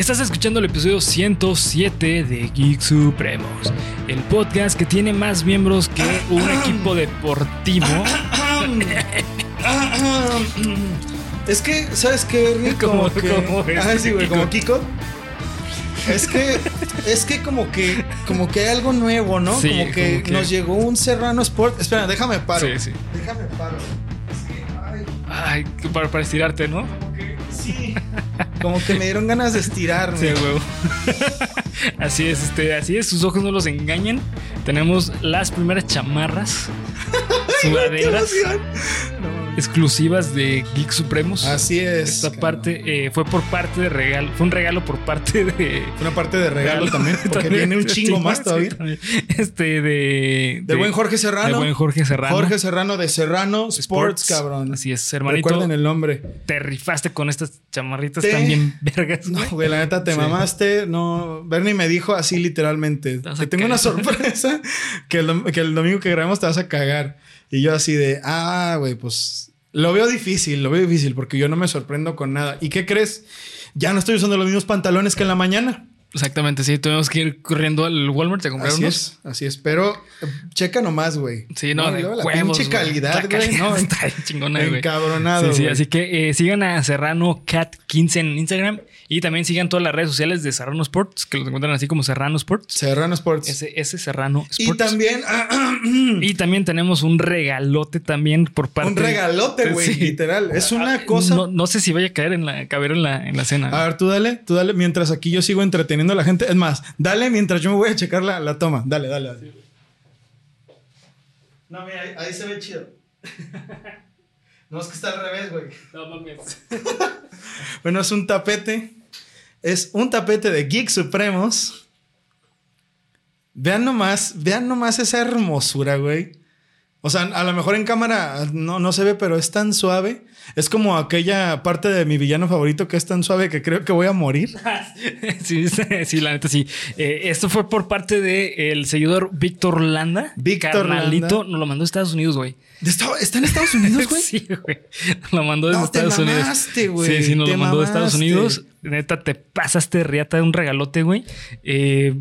Estás escuchando el episodio 107 de Geek Supremos, el podcast que tiene más miembros que un equipo deportivo. Es que, ¿sabes qué? Ernie? Como- Como que. como Ah, sí, güey, Kiko. como Kiko. Es que, es que como que, como que hay algo nuevo, ¿no? Sí, como, que como que- nos llegó un Serrano Sport. Espera, déjame paro. Sí, sí. Déjame paro. Es que, ay, Ay, para, para estirarte, ¿no? como que, sí. Como que me dieron ganas de estirarme. Sí, huevo. así es, este, así es, sus ojos no los engañan. Tenemos las primeras chamarras, ¡Qué sudaderas. Exclusivas de Geek Supremos. Así es. Esta parte eh, fue por parte de regalo, fue un regalo por parte de. Una parte de regalo también, porque También, viene un chingo sí, más todavía. Este de. Del buen Jorge Serrano. De buen Jorge Serrano. Jorge Serrano de Serrano Sports, cabrón. Así es, hermanito. Recuerden el nombre. Te rifaste con estas chamarritas Te- también vergas. No, güey. la neta te Sí. mamaste. No, Bernie me dijo así literalmente. Te tengo una sorpresa que el, dom- que el domingo que grabamos te vas a cagar. Y yo así de, ah, güey, pues lo veo difícil, lo veo difícil porque yo no me sorprendo con nada. ¿Y qué crees? Ya no estoy usando los mismos pantalones que en la mañana. Exactamente, sí. Tuvimos que ir corriendo al Walmart a comprar Así unos. es, así es. Pero checa nomás, güey. Sí, no, de luego la huevos, pinche calidad, güey. No, está chingona, güey. encabronado. Sí, sí, así que eh, sigan a Serrano Cat 15 en Instagram y también sigan todas las redes sociales de Serrano Sports, que los encuentran así como Serrano Sports. Serrano Sports. Ese, ese Serrano Sports. y también Y también tenemos un regalote también por parte. un regalote, güey, Sí. literal. Es una Ah, cosa. No, no sé si vaya a caer en la, caber en la, en la cena. A ver, tú dale, tú dale, mientras aquí yo sigo entreteniendo a la gente. Es más, dale mientras yo me voy a checar la, la toma. Dale, dale, dale. No, mira, ahí, ahí se ve chido. no, es que está al revés, güey. No mames. Bueno, es un tapete. Es un tapete de Geek Supremos. Vean nomás, vean nomás esa hermosura, güey. O sea, a lo mejor en cámara no, no se ve, pero es tan suave. Es como aquella parte de mi villano favorito que es tan suave que creo que voy a morir. Sí, sí, la neta sí. Eh, esto fue por parte del seguidor Víctor Landa. Víctor Carnalito, Landa. nos lo mandó de Estados Unidos, güey. ¿De Esta- ¿Está en Estados Unidos, güey? Sí, güey. Lo mandó desde No, te Estados Unidos. mamaste, güey. Sí, sí, nos Te lo mandó de Estados. Unidos. Neta, te pasaste riata de un regalote, güey. Eh,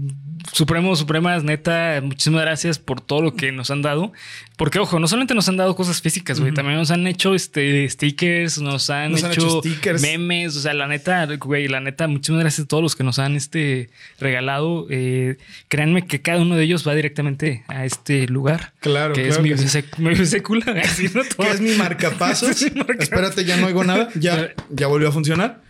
Supremo, Supremas, neta, muchísimas gracias por todo lo que nos han dado. Porque, ojo, no solamente nos han dado cosas físicas, güey, también nos han hecho este, stickers, nos han, Nos han hecho, stickers. memes. O sea, la neta, güey, la neta, muchísimas gracias a todos los que nos han este, regalado. Eh, créanme que cada uno de ellos va directamente a este lugar. Claro, que claro es mi, que mi vesícula. Que es mi marcapasos. Sí, marcapasos. Espérate, ya no oigo nada. Ya, ya volvió a funcionar.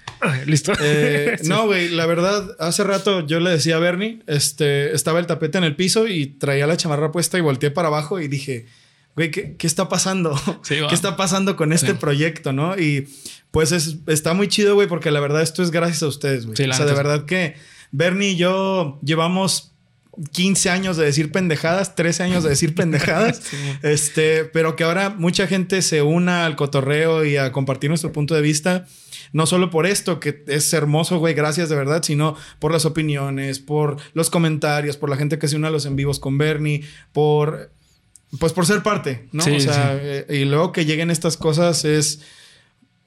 Listo. Eh, Sí. No, güey, la verdad, hace rato yo le decía a Bernie, este, estaba el tapete en el piso y traía la chamarra puesta y volteé para abajo y dije, güey, ¿qué, qué está pasando? Sí. ¿Qué está pasando con este Sí. proyecto, no? Y pues es- está muy chido, güey, porque la verdad esto es gracias a ustedes, güey. Sí, o sea, de verdad que Bernie y yo llevamos 15 años de decir pendejadas, 13 años de decir pendejadas. Sí. Este, pero que ahora mucha gente se una al cotorreo y a compartir nuestro punto de vista. No solo por esto, que es hermoso, güey, gracias de verdad, sino por las opiniones, por los comentarios, por la gente que se une a los en vivos con Bernie, por. Pues por ser parte, ¿no? Sí, o sea, sí. eh, y luego que lleguen estas cosas es.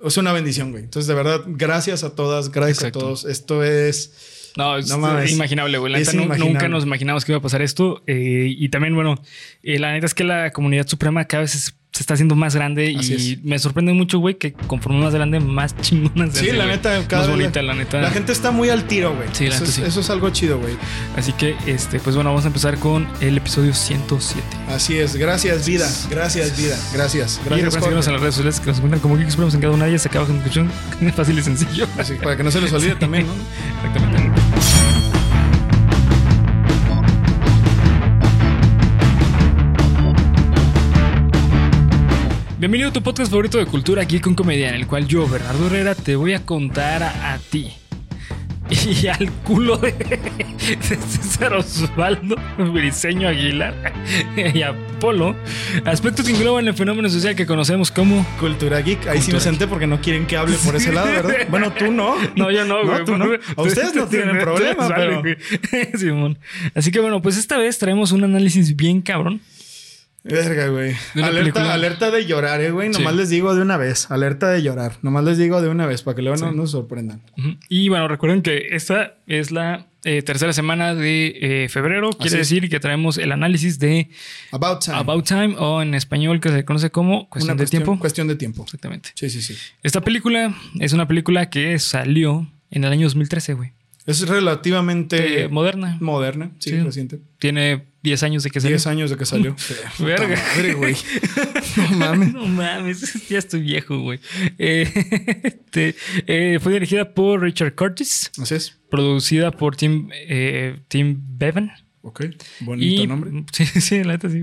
Es una bendición, güey. Entonces, de verdad, gracias a todas, gracias Exacto. a todos. Esto es. No, es No imaginable, güey. La Es neta, nunca nos imaginamos que iba a pasar esto. Eh, y también, bueno, eh, la neta es que la comunidad suprema cada vez es- se está haciendo más grande Así y es. me sorprende mucho, güey, que conforme más grande, más chingonas. Sí, hace, la güey. neta, cada Más vez bonita, la neta. La gente está muy al tiro, güey. Sí, la eso, neta, es, sí. eso es algo chido, güey. Así que, este, pues bueno, vamos a empezar con el episodio 107. Así es. Gracias, vida. Gracias, vida. Gracias. y Gracias, recuerden seguirnos en las redes sociales que nos encuentran como Geeks en cada una de ellas. Acá abajo en la descripción. Fácil y sencillo. Así, para que no se les olvide también, ¿no? Exactamente. Bienvenido a tu podcast favorito de cultura aquí con comedia, en el cual yo, Bernardo Herrera, te voy a contar a, a ti y al culo de, de César Osvaldo, Briseño Aguilar y Apolo, aspectos que engloban el fenómeno social que conocemos como Cultura Geek. Ahí sí Cultura me senté porque no quieren que hable por ese lado, ¿verdad? Bueno, tú no. No, yo no, güey. tú no. A ustedes no tienen problema, pero... Simón. Así que bueno, pues esta vez traemos un análisis bien cabrón. Verga, güey. Alerta, película. alerta de llorar, eh, güey. Nomás Sí. les digo de una vez. Alerta de llorar. Nomás les digo de una vez para que luego no nos sorprendan. Y bueno, recuerden que esta es la eh, tercera semana de eh, febrero. Quiere decir que traemos el análisis de About time. About Time o en español que se conoce como Cuestión Una de Tiempo. Cuestión de tiempo. Exactamente. Sí, sí, sí. Esta película es una película que salió en el año 2013, güey. Es relativamente Eh, moderna. moderna. Sí, Sí. reciente. Tiene 10 años de que salió. 10 años de que salió. Verga. Madre, güey. No mames. No mames, ya estoy viejo, güey. Eh, este, eh, fue dirigida por Richard Curtis, Así es. producida por Tim, eh, Tim Bevan. Ok. Bonito y, nombre. Sí, sí, la neta sí.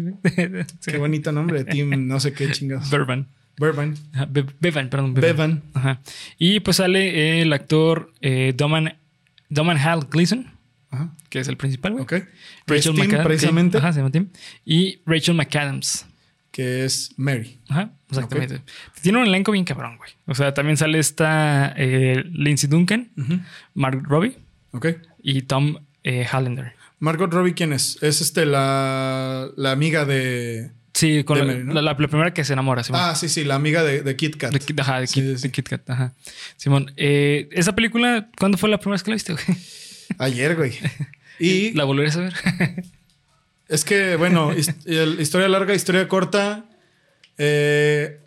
Qué bonito nombre. Team, no sé qué chingados. Bevan. Burbank. Ajá, Be- Bevan, perdón. Bevan. Ajá. Y pues sale el actor Doman, Doman Hal Gleason, Ajá. que es el principal, güey. Ok. Rachel McAdams. precisamente. Ajá, se llama Tim. Y Rachel McAdams. Que es Mary. Ajá, exactamente. Tiene un elenco bien cabrón, güey. O sea, también sale esta eh, Lindsay Duncan, Ujú. Mark Robbie Ok. y Tom eh, Hollander. Margot Robbie, ¿quién es? Es este la, la amiga de. Sí, con De la, Mary, ¿no? la- la primera que se enamora, Simón. Ah, sí, sí, la amiga de, de Kit Kat. de, ajá, de, Sí, Kit, sí, sí. de Kit Kat, ajá. Simón, eh, esa película, ¿cuándo fue la primera vez que la viste, güey? Ayer, güey. Y ¿La volverías a ver? es que, bueno, historia larga, historia corta. eh,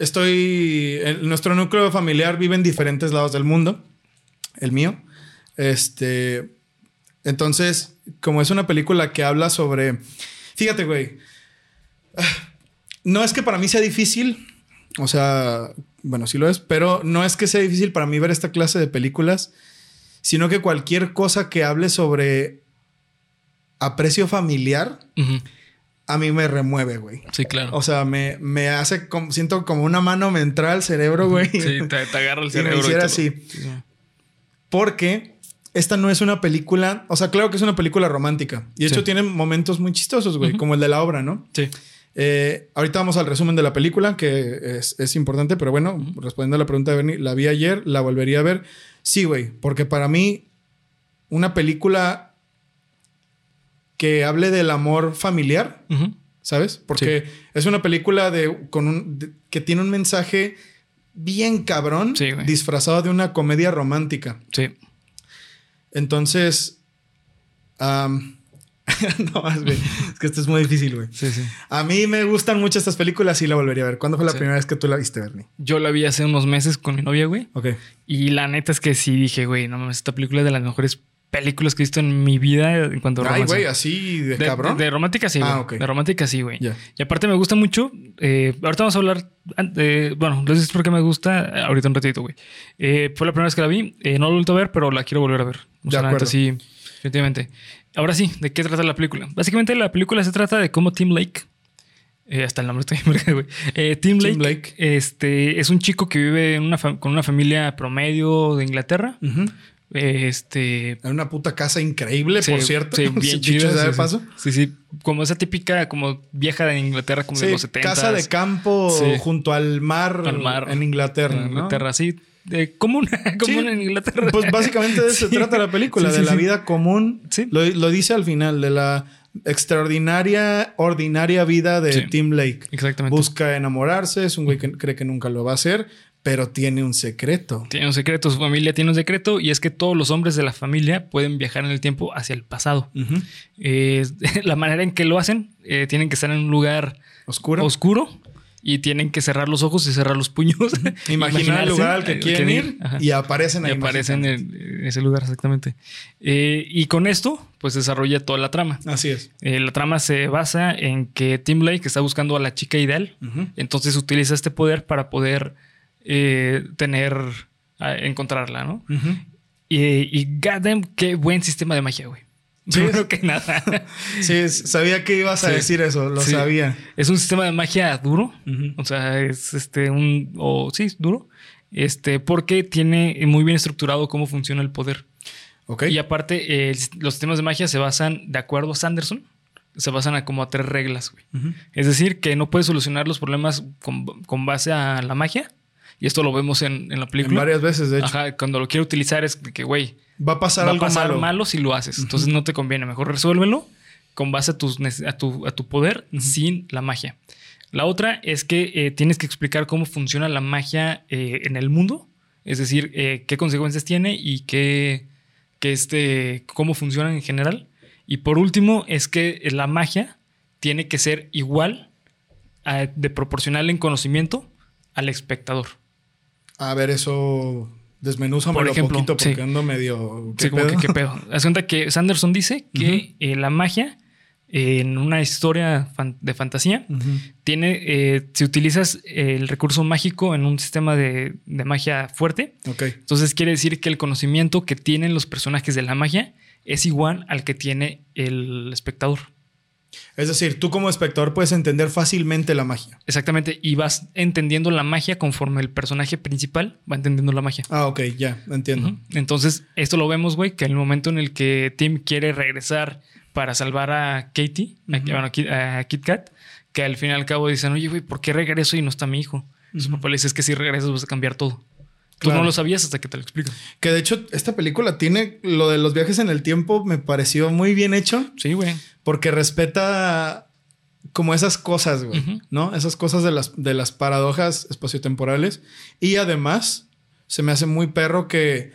estoy. nuestro núcleo familiar vive en diferentes lados del mundo. El mío. Este. Entonces, como es una película que habla sobre. Fíjate, güey. No es que para mí sea difícil. O sea, bueno, sí lo es, pero no es que sea difícil para mí ver esta clase de películas, sino que cualquier cosa que hable sobre aprecio familiar, a mí me remueve, güey. Sí, claro. O sea, me, me hace como, siento como una mano me entra al cerebro, güey. sí, te, te agarra el Y me cerebro. hiciera todo. así. Sí, sí. Porque esta no es una película, o sea, claro que es una película romántica. Y de Sí. hecho tiene momentos muy chistosos, güey, como el de la obra, ¿no? Sí. Eh, ahorita vamos al resumen de la película, que es, es importante, pero bueno, respondiendo a la pregunta de Bernie, la vi ayer, la volvería a ver. Sí, güey, porque para mí, una película que hable del amor familiar. ¿sabes? Porque es una película de, con un, de- que tiene un mensaje bien cabrón, Sí, disfrazado de una comedia romántica. Sí. Entonces, no más, güey. Es que esto es muy difícil, güey. Sí, sí. A mí me gustan mucho estas películas y la volvería a ver. ¿Cuándo fue la Sí. primera vez que tú la viste, Bernie? Yo la vi hace unos meses con mi novia, güey. Ok. Y la neta es que sí dije, güey, no mames, esta película es de las mejores películas que he visto en mi vida en cuanto a Ay, romance. güey, así de, De, cabrón. de- de romántica sí, güey. Ah, ok. De romántica sí, güey. Ya. Y aparte me gusta mucho. eh, ahorita vamos a hablar. eh, bueno, les digo por qué me gusta. eh, Ahorita un ratito, güey. Eh, fue la primera vez que la vi. eh, no la he vuelto a ver, pero la quiero volver a ver. O De neta acuerdo. sí, definitivamente. Ahora sí, ¿de qué trata la película? Básicamente la película se trata de cómo Tim Lake. eh, hasta el nombre estoy verga, güey. Eh, Tim, Tim Lake, Lake. Este, es un chico que vive en una con una familia promedio de Inglaterra. Eh, Este, Era una puta casa increíble, Sí, por cierto. Sí, bien chido. Sí, paso. Sí, sí. Como esa típica, como vieja de Inglaterra, como de los 70. casa de campo Sí. junto al mar, Al mar. en Inglaterra. En ¿no? Inglaterra, sí. De común, común Sí. en Inglaterra. Pues básicamente de eso se trata la película, Sí, de la vida común. Sí. Lo, lo dice al final, de la extraordinaria, ordinaria vida de. Tim Lake. Exactamente. Busca enamorarse, es un güey que cree que nunca lo va a hacer, pero tiene un secreto. Tiene un secreto, su familia tiene un secreto y es que todos los hombres de la familia pueden viajar en el tiempo hacia el pasado. Eh, la manera en que lo hacen, eh, tienen que estar en un lugar Oscuro. oscuro y tienen que cerrar los ojos y cerrar los puños. Imaginar el lugar al que quieren ir Ajá. y aparecen Y ahí. aparecen mágicamente. en, ese lugar, exactamente. Eh, y con esto, pues desarrolla toda la trama. Así es. Eh, la trama se basa en que Tim Lake está buscando a la chica ideal. Entonces utiliza este poder para poder eh, tener, encontrarla, ¿no? Y, y goddamn, qué buen sistema de magia, güey. Primero que nada. Sí, sabía que ibas a Sí. decir eso, lo Sí. sabía. Es un sistema de magia duro. O sea, es este un. O sí, duro. Este, porque tiene muy bien estructurado cómo funciona el poder. Ok. Y aparte, eh, los sistemas de magia se basan, de acuerdo a Sanderson, se basan a como a tres reglas, güey. Es decir, que no puedes solucionar los problemas con, con base a la magia. Y esto lo vemos en, en la En película. varias veces, de hecho. Ajá, cuando lo quiere utilizar es que, güey, Va a pasar va a algo pasar malo. malo. si lo haces. Entonces no te conviene. Mejor resuélvelo con base a, tus, a, tu, a tu poder sin la magia. La otra es que eh, tienes que explicar cómo funciona la magia eh, en el mundo, es decir, eh, qué consecuencias tiene y qué, qué este, cómo funciona en general. Y por último es que la magia tiene que ser igual a- de proporcional en conocimiento al espectador. A ver, eso desmenúzamelo Por ejemplo, poquito porque sí. ando medio... ¿qué Sí, como que pedo? qué pedo. Haz cuenta que Sanderson dice que eh, la magia eh, en una historia fan- de fantasía tiene, eh, si utilizas el recurso mágico en un sistema de, de magia fuerte, Ok. entonces quiere decir que el conocimiento que tienen los personajes de la magia es igual al que tiene el espectador. Es decir, tú como espectador puedes entender fácilmente la magia. Exactamente, y vas entendiendo la magia conforme el personaje principal va entendiendo la magia. Ah, ok, ya, entiendo. Entonces, esto lo vemos, güey, que en el momento en el que Tim quiere regresar para salvar a Katie, a- bueno, a Kit, a Kit Kat, que al fin y al cabo dicen, oye, güey, ¿por qué regreso y no está mi hijo? Y Su Ujú. papá le dice, es que si regresas vas a cambiar todo. Tú Claro. no lo sabías hasta que te lo explico. Que de hecho, esta película tiene lo de los viajes en el tiempo, me pareció muy bien hecho Sí, güey. Porque respeta como esas cosas, güey. ¿no? Esas cosas de las, de las paradojas espaciotemporales. Y además, se me hace muy perro que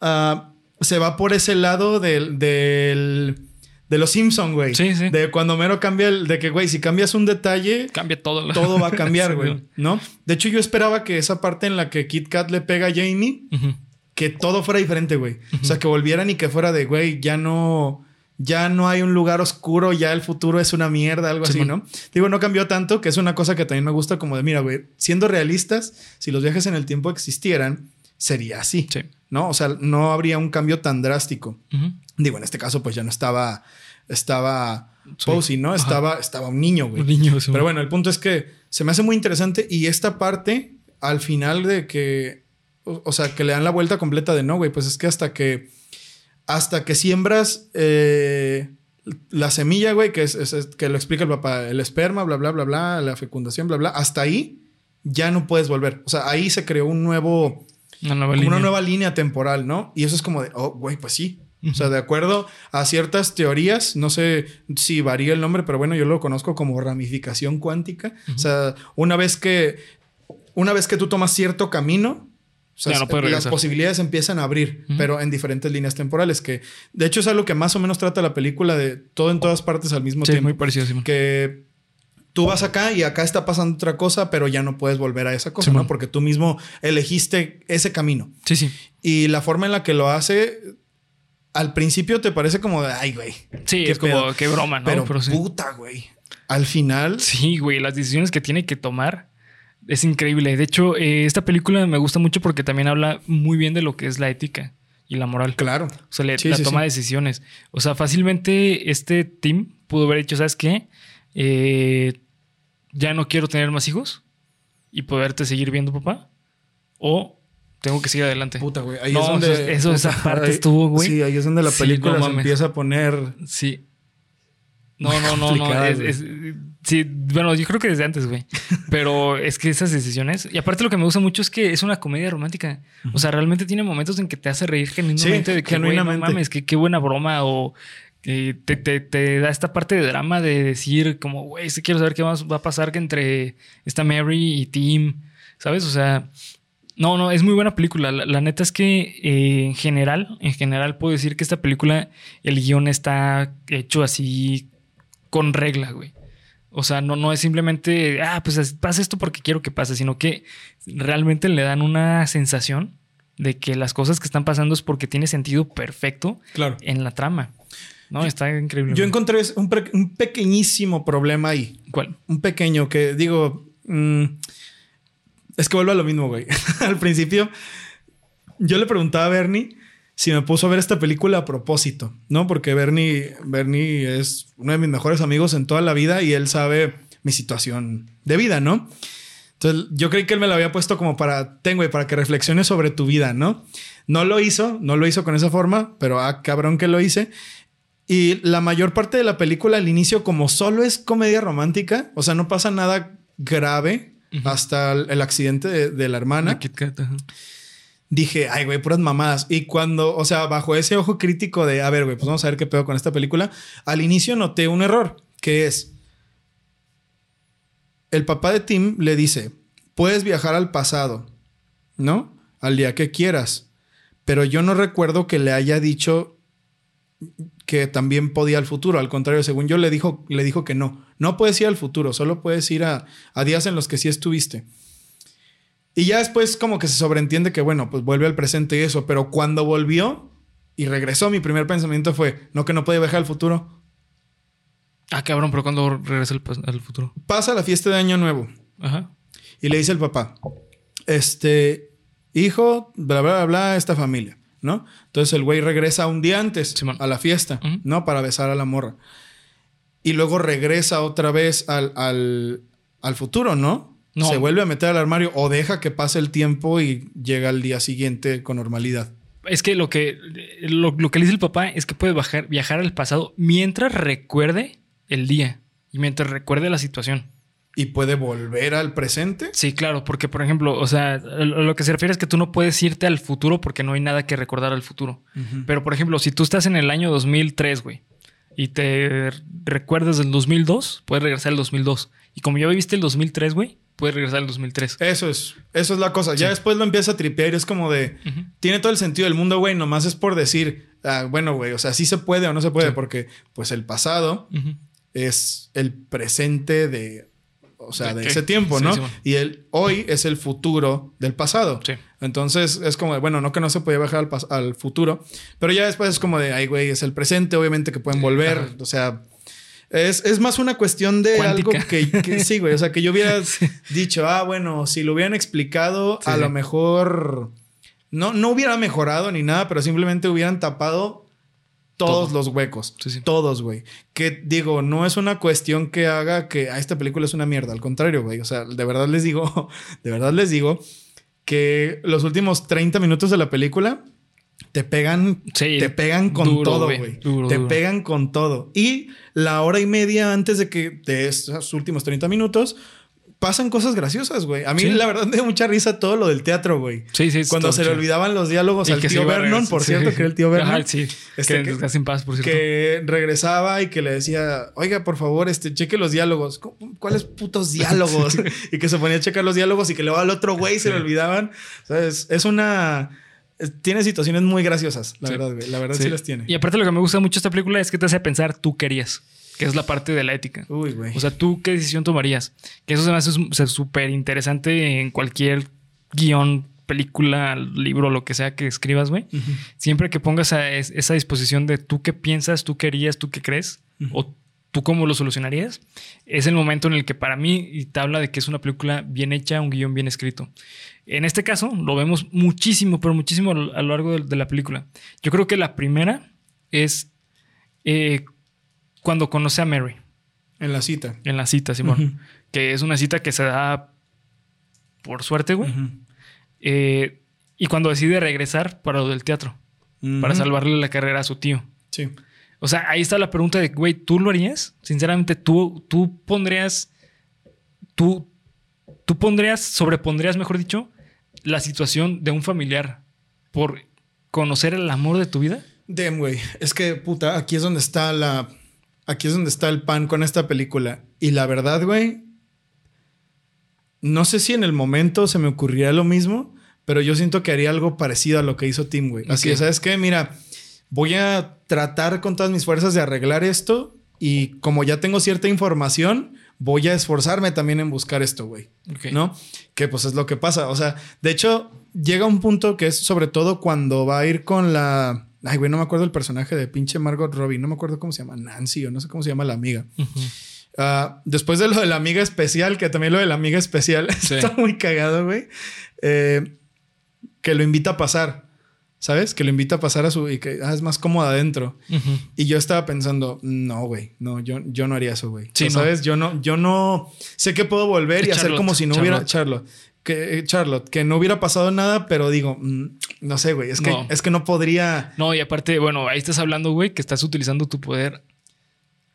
ah, se va por ese lado del, del- de los Simpson, güey. Sí, sí. De cuando Mero cambia el, de que, güey, si cambias un detalle, Cambia todo. todo va a cambiar, güey, ¿no? De hecho, yo esperaba que esa parte en la que Kit Kat le pega a Jamie, que todo fuera diferente, güey. O sea, que volvieran y que fuera de, güey, ya no, ya no hay un lugar oscuro, ya el futuro es una mierda, algo así. ¿no? Digo, no cambió tanto, que es una cosa que también me gusta como de, mira, güey, siendo realistas, si los viajes en el tiempo existieran, sería así, Sí. ¿no? O sea, no habría un cambio tan drástico. Digo, en este caso, pues ya no estaba, estaba Sí. Posey, ¿no? Ajá. Estaba, estaba un niño, güey. Un niño, sí, Pero bueno, el punto es que se me hace muy interesante y esta parte, al final de que, o, o sea, que le dan la vuelta completa de no, güey, pues es que hasta que, hasta que siembras eh, la semilla, güey, que es, es- es- que lo explica el papá, el esperma, bla, bla, bla, bla, la fecundación, bla, bla, hasta ahí ya no puedes volver. O sea, ahí se creó un nuevo, Una nueva como línea. una nueva línea temporal, ¿no? Y eso es como de, oh, güey, pues sí. O sea, de acuerdo a ciertas teorías, no sé si varía el nombre, pero bueno, yo lo conozco como ramificación cuántica. O sea, una vez que, una vez que tú tomas cierto camino, o sea, Ya no puedes las posibilidades empiezan a abrir, pero en diferentes líneas temporales, que de hecho es algo que más o menos trata la película de todo en todas partes al mismo Sí, tiempo. muy parecido, Simón. Que tú vas acá y acá está pasando otra cosa, pero ya no puedes volver a esa cosa, Simón. ¿no? Porque tú mismo elegiste ese camino. Sí, sí. Y la forma en la que lo hace, al principio te parece como de, ay, güey. Sí, es como, pedo". qué broma, ¿no? Pero, sí. puta, güey. Al final, Sí, güey, las decisiones que tiene que tomar es increíble. De hecho, eh, esta película me gusta mucho porque también habla muy bien de lo que es la ética y la moral. claro. O sea, le- Sí, la sí, toma sí. de decisiones. O sea, fácilmente este team pudo haber dicho, ¿sabes qué? Eh, ya no quiero tener más hijos y poderte seguir viendo, papá. O tengo que seguir adelante. Puta, güey. Ahí No, es donde. eso- eso, esa parte ahí- estuvo, güey. Sí, ahí es donde la película no se empieza a poner. Sí. No, no, no, no. Es- sí, bueno, yo creo que desde antes, güey. Pero es que esas decisiones. Y aparte, lo que me gusta mucho es que es una comedia romántica. O sea, realmente tiene momentos en que te hace reír genuinamente Sí, de que, güey, no mames, que qué buena broma. O que te, te- te da esta parte de drama de decir, como, güey, sí quiero saber qué más va a pasar que entre esta Mary y Tim. ¿Sabes? O sea. No, no, es muy buena película. La, la neta es que eh, en general, en general puedo decir que esta película, el guion está hecho así con regla, güey. O sea, no, no es simplemente, ah, pues es- pasa esto porque quiero que pase, sino que realmente le dan una sensación de que las cosas que están pasando es porque tiene sentido perfecto Claro. en la trama. No, está increíble. Yo encontré un, un pequeñísimo problema ahí. ¿Cuál? Un pequeño que digo. mm, es que vuelve a lo mismo, güey. Al principio, yo le preguntaba a Bernie si me puso a ver esta película a propósito, ¿no? Porque Bernie, Bernie es uno de mis mejores amigos en toda la vida y él sabe mi situación de vida, ¿no? Entonces, yo creí que él me la había puesto como para, tengo, para que reflexiones sobre tu vida, ¿no? No lo hizo, no lo hizo con esa forma, pero ah, cabrón que lo hice. Y la mayor parte de la película al inicio, como solo es comedia romántica, o sea, no pasa nada grave hasta el, accidente de, de la hermana. La Kit Kat. Dije, ay, güey, puras mamadas. Y cuando, o sea, bajo ese ojo crítico de, a ver, güey, pues vamos a ver qué pedo con esta película, al inicio noté un error, que es, el papá de Tim le dice, puedes viajar al pasado, ¿no? Al día que quieras. Pero yo no recuerdo que le haya dicho que también podía al futuro. Al contrario, según yo le dijo, le dijo que no. No puedes ir al futuro, solo puedes ir a, a días en los que sí estuviste. Y ya después como que se sobreentiende que, bueno, pues vuelve al presente y eso. Pero cuando volvió y regresó, mi primer pensamiento fue, no que no puede viajar al futuro. Ah, cabrón, pero cuando regresa al, futuro. Pasa la fiesta de Año Nuevo. Ajá. Y le dice el papá, este, hijo, bla, bla, bla, bla, esta familia, ¿no? Entonces el güey regresa un día antes Simón. a la fiesta. ¿no? Para besar a la morra. Y luego regresa otra vez al, al, al futuro, ¿no? No. Se vuelve a meter al armario o deja que pase el tiempo y llega al día siguiente con normalidad. Es que lo que, lo, lo que le dice el papá es que puede bajar, viajar al pasado mientras recuerde el día y mientras recuerde la situación. Y puede volver al presente. Sí, claro, porque por ejemplo, o sea, lo lo que se refiere es que tú no puedes irte al futuro porque no hay nada que recordar al futuro. Pero por ejemplo, si tú estás en el año 2003, güey, y te recuerdas del 2002, puedes regresar al 2002. Y como ya viviste el 2003, güey, puedes regresar al 2003. Eso es, eso es la cosa. Ya después lo empieza a tripear y es como de, tiene todo el sentido del mundo, güey, nomás es por decir, ah, bueno, güey, o sea, sí se puede o no se puede, Sí. porque pues el pasado es el presente de, o sea, ¿De ese tiempo, Sí, ¿no? bueno. y el hoy es el futuro del pasado. Sí. Entonces es como, de, bueno, no que no se puede bajar al, al futuro, pero ya después es como de, ay, güey, es el presente, obviamente que pueden volver, o sea... Es, es más una cuestión de Cuántica. algo que, que sí, güey. O sea, que yo hubiera dicho, ah, bueno, si lo hubieran explicado, Sí, a lo mejor no, no hubiera mejorado ni nada, pero simplemente hubieran tapado todos Todo. los huecos. Sí. Todos, güey. Que digo, no es una cuestión que haga que a esta película es una mierda. Al contrario, güey. O sea, de verdad les digo, de verdad les digo que los últimos 30 minutos de la película te pegan, Sí, te pegan con duro, todo, güey. Te duro. pegan con todo. Y la hora y media antes de que de esos últimos 30 minutos pasan cosas graciosas, güey. A mí Sí. la verdad me dio mucha risa todo lo del teatro, güey. Sí, sí. Cuando se le olvidaban los diálogos Y al tío Vernon, por sí. cierto, que era el tío Vernon. Ajá, sí. Este, que que- en paz, por cierto. Que regresaba y que le decía, oiga, por favor, este, cheque los diálogos. ¿Cu- ¿Cuáles putos diálogos? y que se ponía a checar los diálogos y que luego al otro güey se le olvidaban. O sea, es, es una... tiene situaciones muy gracias, la Sí. verdad, güey. La verdad sí, Sí. las tiene. Y aparte lo que me gusta mucho de esta película es que te hace pensar tú querías, que es la parte de la ética. Uy, güey. O sea, tú qué decisión tomarías. Que eso se me hace súper interesante en cualquier guion, película, libro, lo que sea que escribas, güey. Siempre que pongas a es- esa disposición de tú qué piensas, tú qué harías, tú qué crees, Ujú. o tú cómo lo solucionarías, es el momento en el que para mí y te habla de que es una película bien hecha, un guion bien escrito. En este caso, lo vemos muchísimo, pero muchísimo a lo largo de, la película. Yo creo que la primera es eh, cuando conoce a Mary En la cita. en la cita, Simón. Que es una cita que se da por suerte, güey. Eh, y cuando decide regresar para lo del teatro, para salvarle la carrera a su tío. Sí. O sea, ahí está la pregunta de, güey, ¿tú lo harías? Sinceramente, tú, tú pondrías, tú, tú pondrías, sobrepondrías, mejor dicho, la situación de un familiar por conocer el amor de tu vida. Damn, güey. Es que, puta, aquí es donde está la. Aquí es donde está el pan con esta película. Y la verdad, güey. No sé si en el momento se me ocurriría lo mismo, pero yo siento que haría algo parecido a lo que hizo Tim, güey. Así Ok. que, ¿sabes qué? Mira, voy a tratar con todas mis fuerzas de arreglar esto. Y como ya tengo cierta información, voy a esforzarme también en buscar esto, güey. ¿no? Que pues es lo que pasa. O sea, de hecho, llega un punto que es sobre todo cuando va a ir con la. Ay, güey, no me acuerdo el personaje de pinche Margot Robbie. No me acuerdo cómo se llama. Nancy o no sé cómo se llama la amiga. Ah, después de lo de la amiga especial, que también lo de la amiga especial Sí. está muy cagado, güey. Eh, que lo invita a pasar. ¿Sabes? Que lo invita a pasar a su. y que ah, es más cómoda adentro. Y yo estaba pensando, no, güey, no, yo, yo no haría eso, güey. Sí, O sea, no. ¿Sabes? Yo no, yo no sé que puedo volver y hacer como si no hubiera Charlotte. Charlotte. Que, eh, Charlotte, que no hubiera pasado nada, pero digo, mm, no sé, güey. Es que, No. es que no podría. No, y aparte, bueno, ahí estás hablando, güey, que estás utilizando tu poder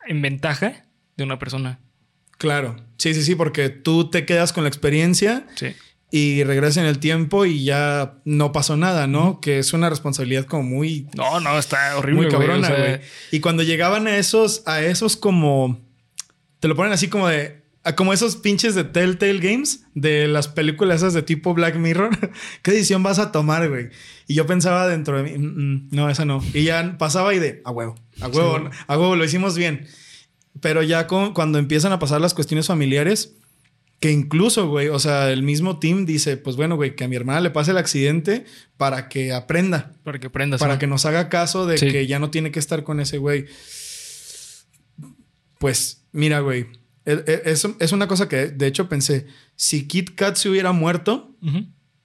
en ventaja de una persona. Claro. Sí, sí, sí, porque tú te quedas con la experiencia Sí. Y regresa en el tiempo y ya no pasó nada, ¿no? Que es una responsabilidad como muy... No, no, está horrible. Muy cabrona, güey. O sea. Y cuando llegaban a esos, a esos como... Te lo ponen así como de... Como esos pinches de Telltale Games, de las películas esas de tipo Black Mirror. ¿Qué decisión vas a tomar, güey? Y yo pensaba dentro de mí, "Mm, mm, no, esa no. Y ya pasaba y de, a huevo, a huevo, Sí. a huevo, lo hicimos bien. Pero ya con- cuando empiezan a pasar las cuestiones familiares, que incluso, güey, o sea, el mismo team dice, pues bueno, güey, que a mi hermana le pase el accidente para que aprenda, para que prendas. para ¿no? que nos haga caso de Sí. que ya no tiene que estar con ese güey. Pues, mira, güey, e- e- es, es una cosa que de hecho pensé, si Kit Kat se hubiera muerto,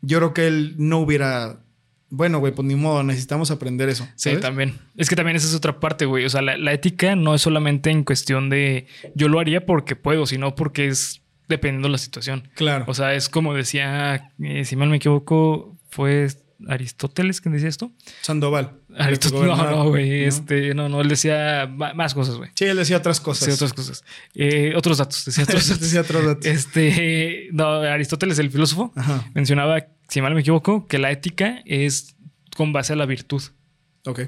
yo creo que él no hubiera... Bueno, güey, pues ni modo, necesitamos aprender eso. Sí, también. Es que también esa es otra parte, güey. O sea, la, la ética no es solamente en cuestión de yo lo haría porque puedo, sino porque es dependiendo de la situación. Claro. O sea, es como decía, eh, si mal me equivoco, fue Aristóteles quien decía esto. Sandoval. Aristóteles, no, no, güey. ¿no? Este, no, no, él decía más cosas, güey. Sí, él decía otras cosas. Sí, otras cosas. Eh, otros datos, decía otros datos. decía otros datos. Este, no, Aristóteles, el filósofo, Ajá. mencionaba, si mal me equivoco, que la ética es con base a la virtud. Ok.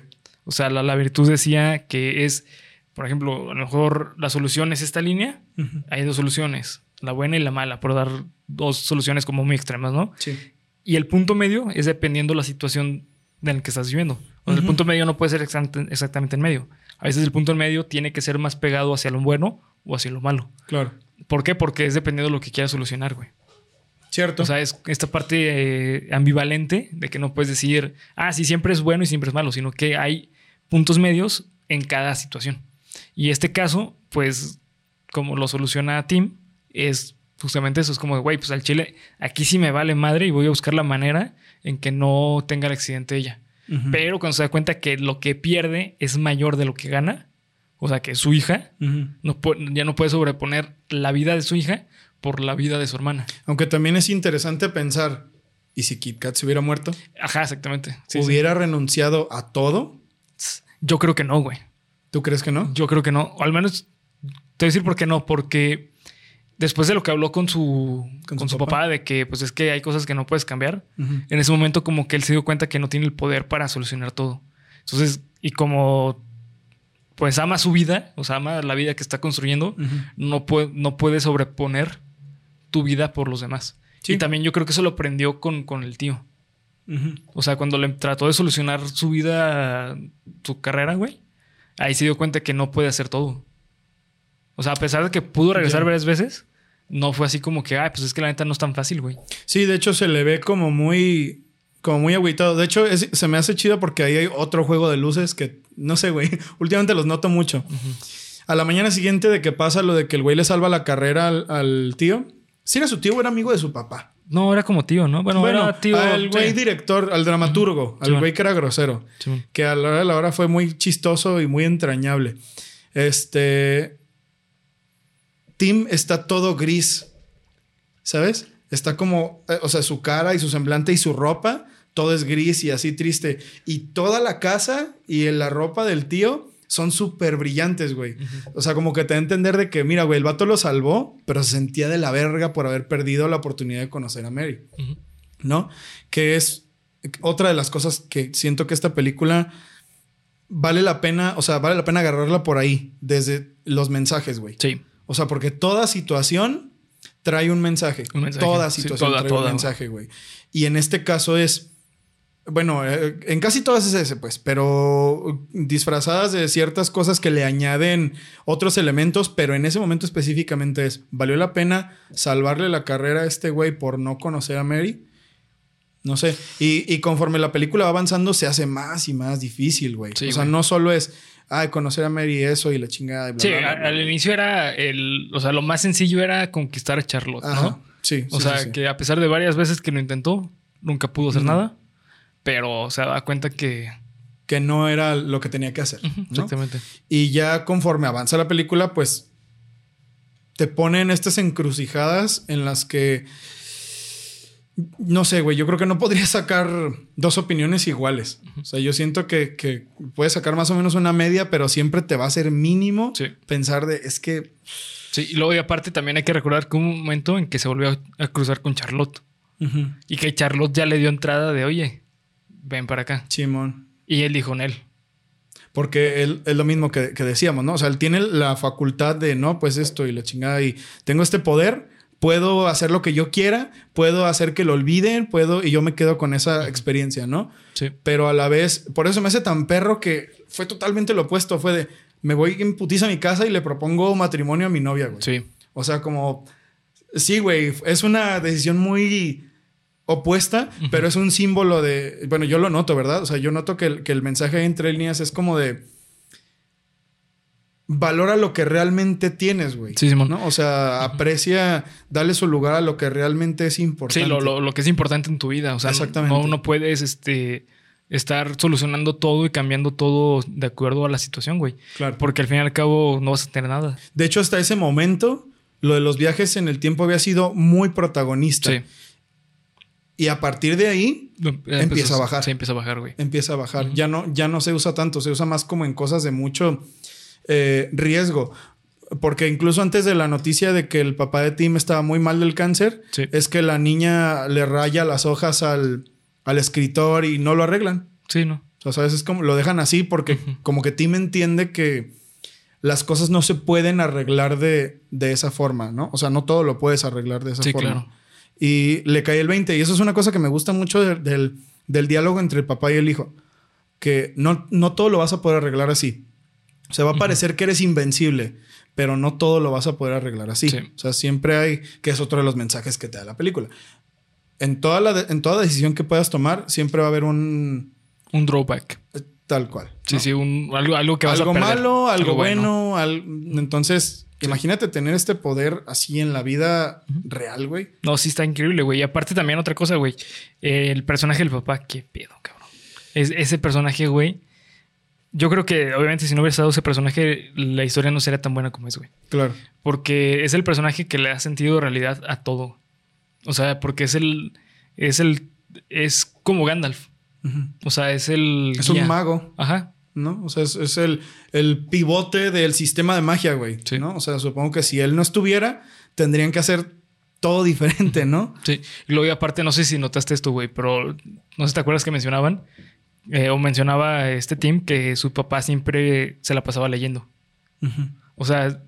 O sea, la, la virtud decía que es, por ejemplo, a lo mejor la solución es esta línea. Hay dos soluciones, la buena y la mala, por dar dos soluciones como muy extremas, ¿no? Sí. Y el punto medio es dependiendo la situación en la que estás viviendo. O sea, el punto medio no puede ser exact- exactamente en medio. A veces el punto en medio tiene que ser más pegado hacia lo bueno o hacia lo malo. Claro. ¿Por qué? Porque es dependiendo de lo que quieras solucionar, güey. Cierto. O sea, es esta parte eh, ambivalente de que no puedes decir, ah, sí, siempre es bueno y siempre es malo, sino que hay puntos medios en cada situación. Y este caso, pues, como lo soluciona Tim, es justamente eso. Es como, güey, pues al chile, aquí sí me vale madre y voy a buscar la manera en que no tenga el accidente ella. Pero cuando se da cuenta que lo que pierde es mayor de lo que gana, o sea, que su hija no ya no puede sobreponer la vida de su hija por la vida de su hermana. Aunque también es interesante pensar, ¿y si Kit Kat se hubiera muerto? Ajá, exactamente. Sí, sí. ¿Hubiera renunciado a todo? Yo creo que no, güey. ¿Tú crees que no? Yo creo que no. O al menos te voy a decir por qué no. Porque después de lo que habló con su, Con con su papá. papá. de que pues es que hay cosas que no puedes cambiar, en ese momento como que él se dio cuenta que no tiene el poder para solucionar todo. Entonces, y como pues ama su vida, o sea, ama la vida que está construyendo, no, puede, no puede sobreponer tu vida por los demás. Sí. Y también yo creo que eso lo aprendió con, con el tío. O sea, cuando le trató de solucionar su vida, su carrera, güey, ahí se dio cuenta que no puede hacer todo. O sea, a pesar de que pudo regresar varias veces, no fue así como que, ay, pues es que la neta no es tan fácil, güey. Sí, de hecho se le ve como muy, como muy agüitado. De hecho, es- se me hace chido porque ahí hay otro juego de luces que, no sé, güey, últimamente los noto mucho. A la mañana siguiente de que pasa lo de que el güey le salva la carrera al, al tío. Si era su tío o era amigo de su papá. No, era como tío, ¿no? Bueno, Bueno, era tío. al güey sí. director, al dramaturgo, al Simón. güey que era grosero. Que a la hora de la hora fue muy chistoso y muy entrañable. Este. Tim está todo gris. ¿Sabes? Está como. eh, o sea, su cara y su semblante y su ropa, todo es gris y así triste. Y toda la casa y la ropa del tío son súper brillantes, güey. O sea, como que te da a entender de que, mira, güey, el vato lo salvó, pero se sentía de la verga por haber perdido la oportunidad de conocer a Mary. ¿no? Que es otra de las cosas que siento que esta película vale la pena, o sea, vale la pena agarrarla por ahí, desde los mensajes, güey. Sí. O sea, porque toda situación trae un mensaje. Un mensaje. Toda Sí, situación toda, trae toda, un mensaje, güey. Y en este caso es, bueno, eh, en casi todas es ese, pues, pero disfrazadas de ciertas cosas que le añaden otros elementos, pero en ese momento específicamente es, ¿valió la pena salvarle la carrera a este güey por no conocer a Mary? No sé. Y, y conforme la película va avanzando, se hace más y más difícil, güey. Sí, o sea, güey. no solo es, ay, conocer a Mary eso y la chingada. y bla, Sí, bla, bla, al inicio era el. O sea, lo más sencillo era conquistar a Charlotte, Ajá. ¿no? Sí. O sí, sea, sí, que a pesar de varias veces que lo intentó, nunca pudo hacer nada. Pero se da cuenta que. que no era lo que tenía que hacer. Exactamente. Y ya conforme avanza la película, pues te ponen estas encrucijadas en las que no sé, güey, yo creo que no podría sacar dos opiniones iguales. O sea, yo siento que, que puedes sacar más o menos una media, pero siempre te va a ser mínimo Sí. pensar de, es que, Sí, y luego y aparte también hay que recordar que hubo un momento en que se volvió a, cruzar con Charlotte. Y que Charlotte ya le dio entrada de, oye, ven para acá. Simón. Y él dijo en él. Porque él, es lo mismo que, que decíamos, ¿no? O sea, él tiene la facultad de, no, pues esto y la chingada, y tengo este poder, puedo hacer lo que yo quiera, puedo hacer que lo olviden, puedo, y yo me quedo con esa experiencia, ¿no? Sí. Pero a la vez, por eso me hace tan perro que fue totalmente lo opuesto, fue de, me voy en putiza a mi casa y le propongo matrimonio a mi novia, güey. Sí. O sea, como, sí, güey, es una decisión muy opuesta, pero es un símbolo de, bueno, yo lo noto, ¿verdad? O sea, yo noto que el, que el mensaje entre líneas es como de, valora lo que realmente tienes, güey. Sí, Simón. ¿no? O sea, aprecia, dale su lugar a lo que realmente es importante. Sí, lo, lo- lo que es importante en tu vida. O sea, no- Exactamente. No, no puedes este, estar solucionando todo y cambiando todo de acuerdo a la situación, güey. Claro. Porque al fin y al cabo no vas a tener nada. De hecho, hasta ese momento, lo de los viajes en el tiempo había sido muy protagonista. Sí. Y a partir de ahí, Empieza a bajar. Sí, empieza a bajar, güey. empieza a bajar. ya, no, ya no se usa tanto, se usa más como en cosas de mucho eh, riesgo. Porque incluso antes de la noticia de que el papá de Tim estaba muy mal del cáncer, Sí. es que la niña le raya las hojas al, al escritor y no lo arreglan. Sí, ¿no? O sea, ¿sabes? Es como lo dejan así porque como que Tim entiende que las cosas no se pueden arreglar de, de esa forma, ¿no? O sea, no todo lo puedes arreglar de esa Sí, forma. claro. Y le cae el 20. Y eso es una cosa que me gusta mucho de- del, del diálogo entre el papá y el hijo. Que no, no todo lo vas a poder arreglar así. O sea, va a parecer que eres invencible, pero no todo lo vas a poder arreglar así. Sí. O sea, siempre hay, que es otro de los mensajes que te da la película. En toda, la de- en toda decisión que puedas tomar, siempre va a haber un Un drawback. eh, tal cual. Sí, ¿no? sí, un, algo, algo que vas algo a perder. malo, algo, bueno. al- entonces, imagínate tener este poder así en la vida real, güey. No, sí está increíble, güey. Y aparte también otra cosa, güey. Eh, el personaje del papá, qué pedo, cabrón. Es, ese personaje, güey. Yo creo que obviamente si no hubiera estado ese personaje, la historia no sería tan buena como es, güey. Claro. Porque es el personaje que le ha sentido realidad a todo. O sea, porque es el. Es el. Es como Gandalf. O sea, es el. Es guía. un mago, Ajá. ¿no? O sea, es, es el, el pivote del sistema de magia, güey. Sí. ¿no? O sea, supongo que si él no estuviera, tendrían que hacer todo diferente, ¿no? Sí. Y luego, y aparte, no sé si notaste esto, güey, pero no sé si te acuerdas que mencionaban. Eh, o mencionaba este team que su papá siempre se la pasaba leyendo. O sea,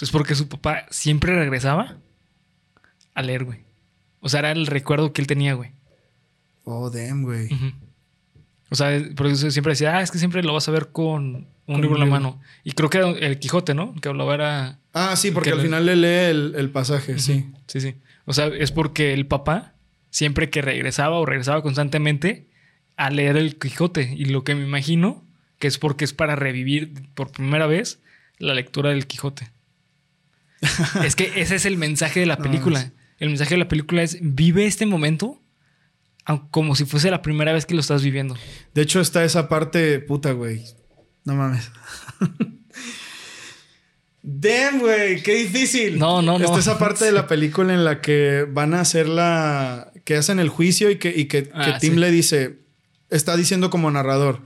es porque su papá siempre regresaba a leer, güey. O sea, era el recuerdo que él tenía, güey. Oh, damn, güey. O sea, por eso siempre decía, ah, es que siempre lo vas a ver con un Con libro en la mano. Y creo que era el Quijote, ¿no? El que hablaba era. Ah, sí, porque Que al le- final le lee el, el pasaje, sí. Sí, sí. O sea, es porque el papá, siempre que regresaba o regresaba constantemente a leer el Quijote. Y lo que me imagino que es porque es para revivir por primera vez la lectura del Quijote. es que ese es el mensaje de la película. El mensaje de la película es vive este momento como si fuese la primera vez que lo estás viviendo. De hecho, está esa parte puta, güey. No mames. Damn, güey, qué difícil. No, no, no. Está esa parte de la película en la que van a hacer la. que hacen el juicio y que, y que, Ah, que Tim sí. le dice. Está diciendo como narrador.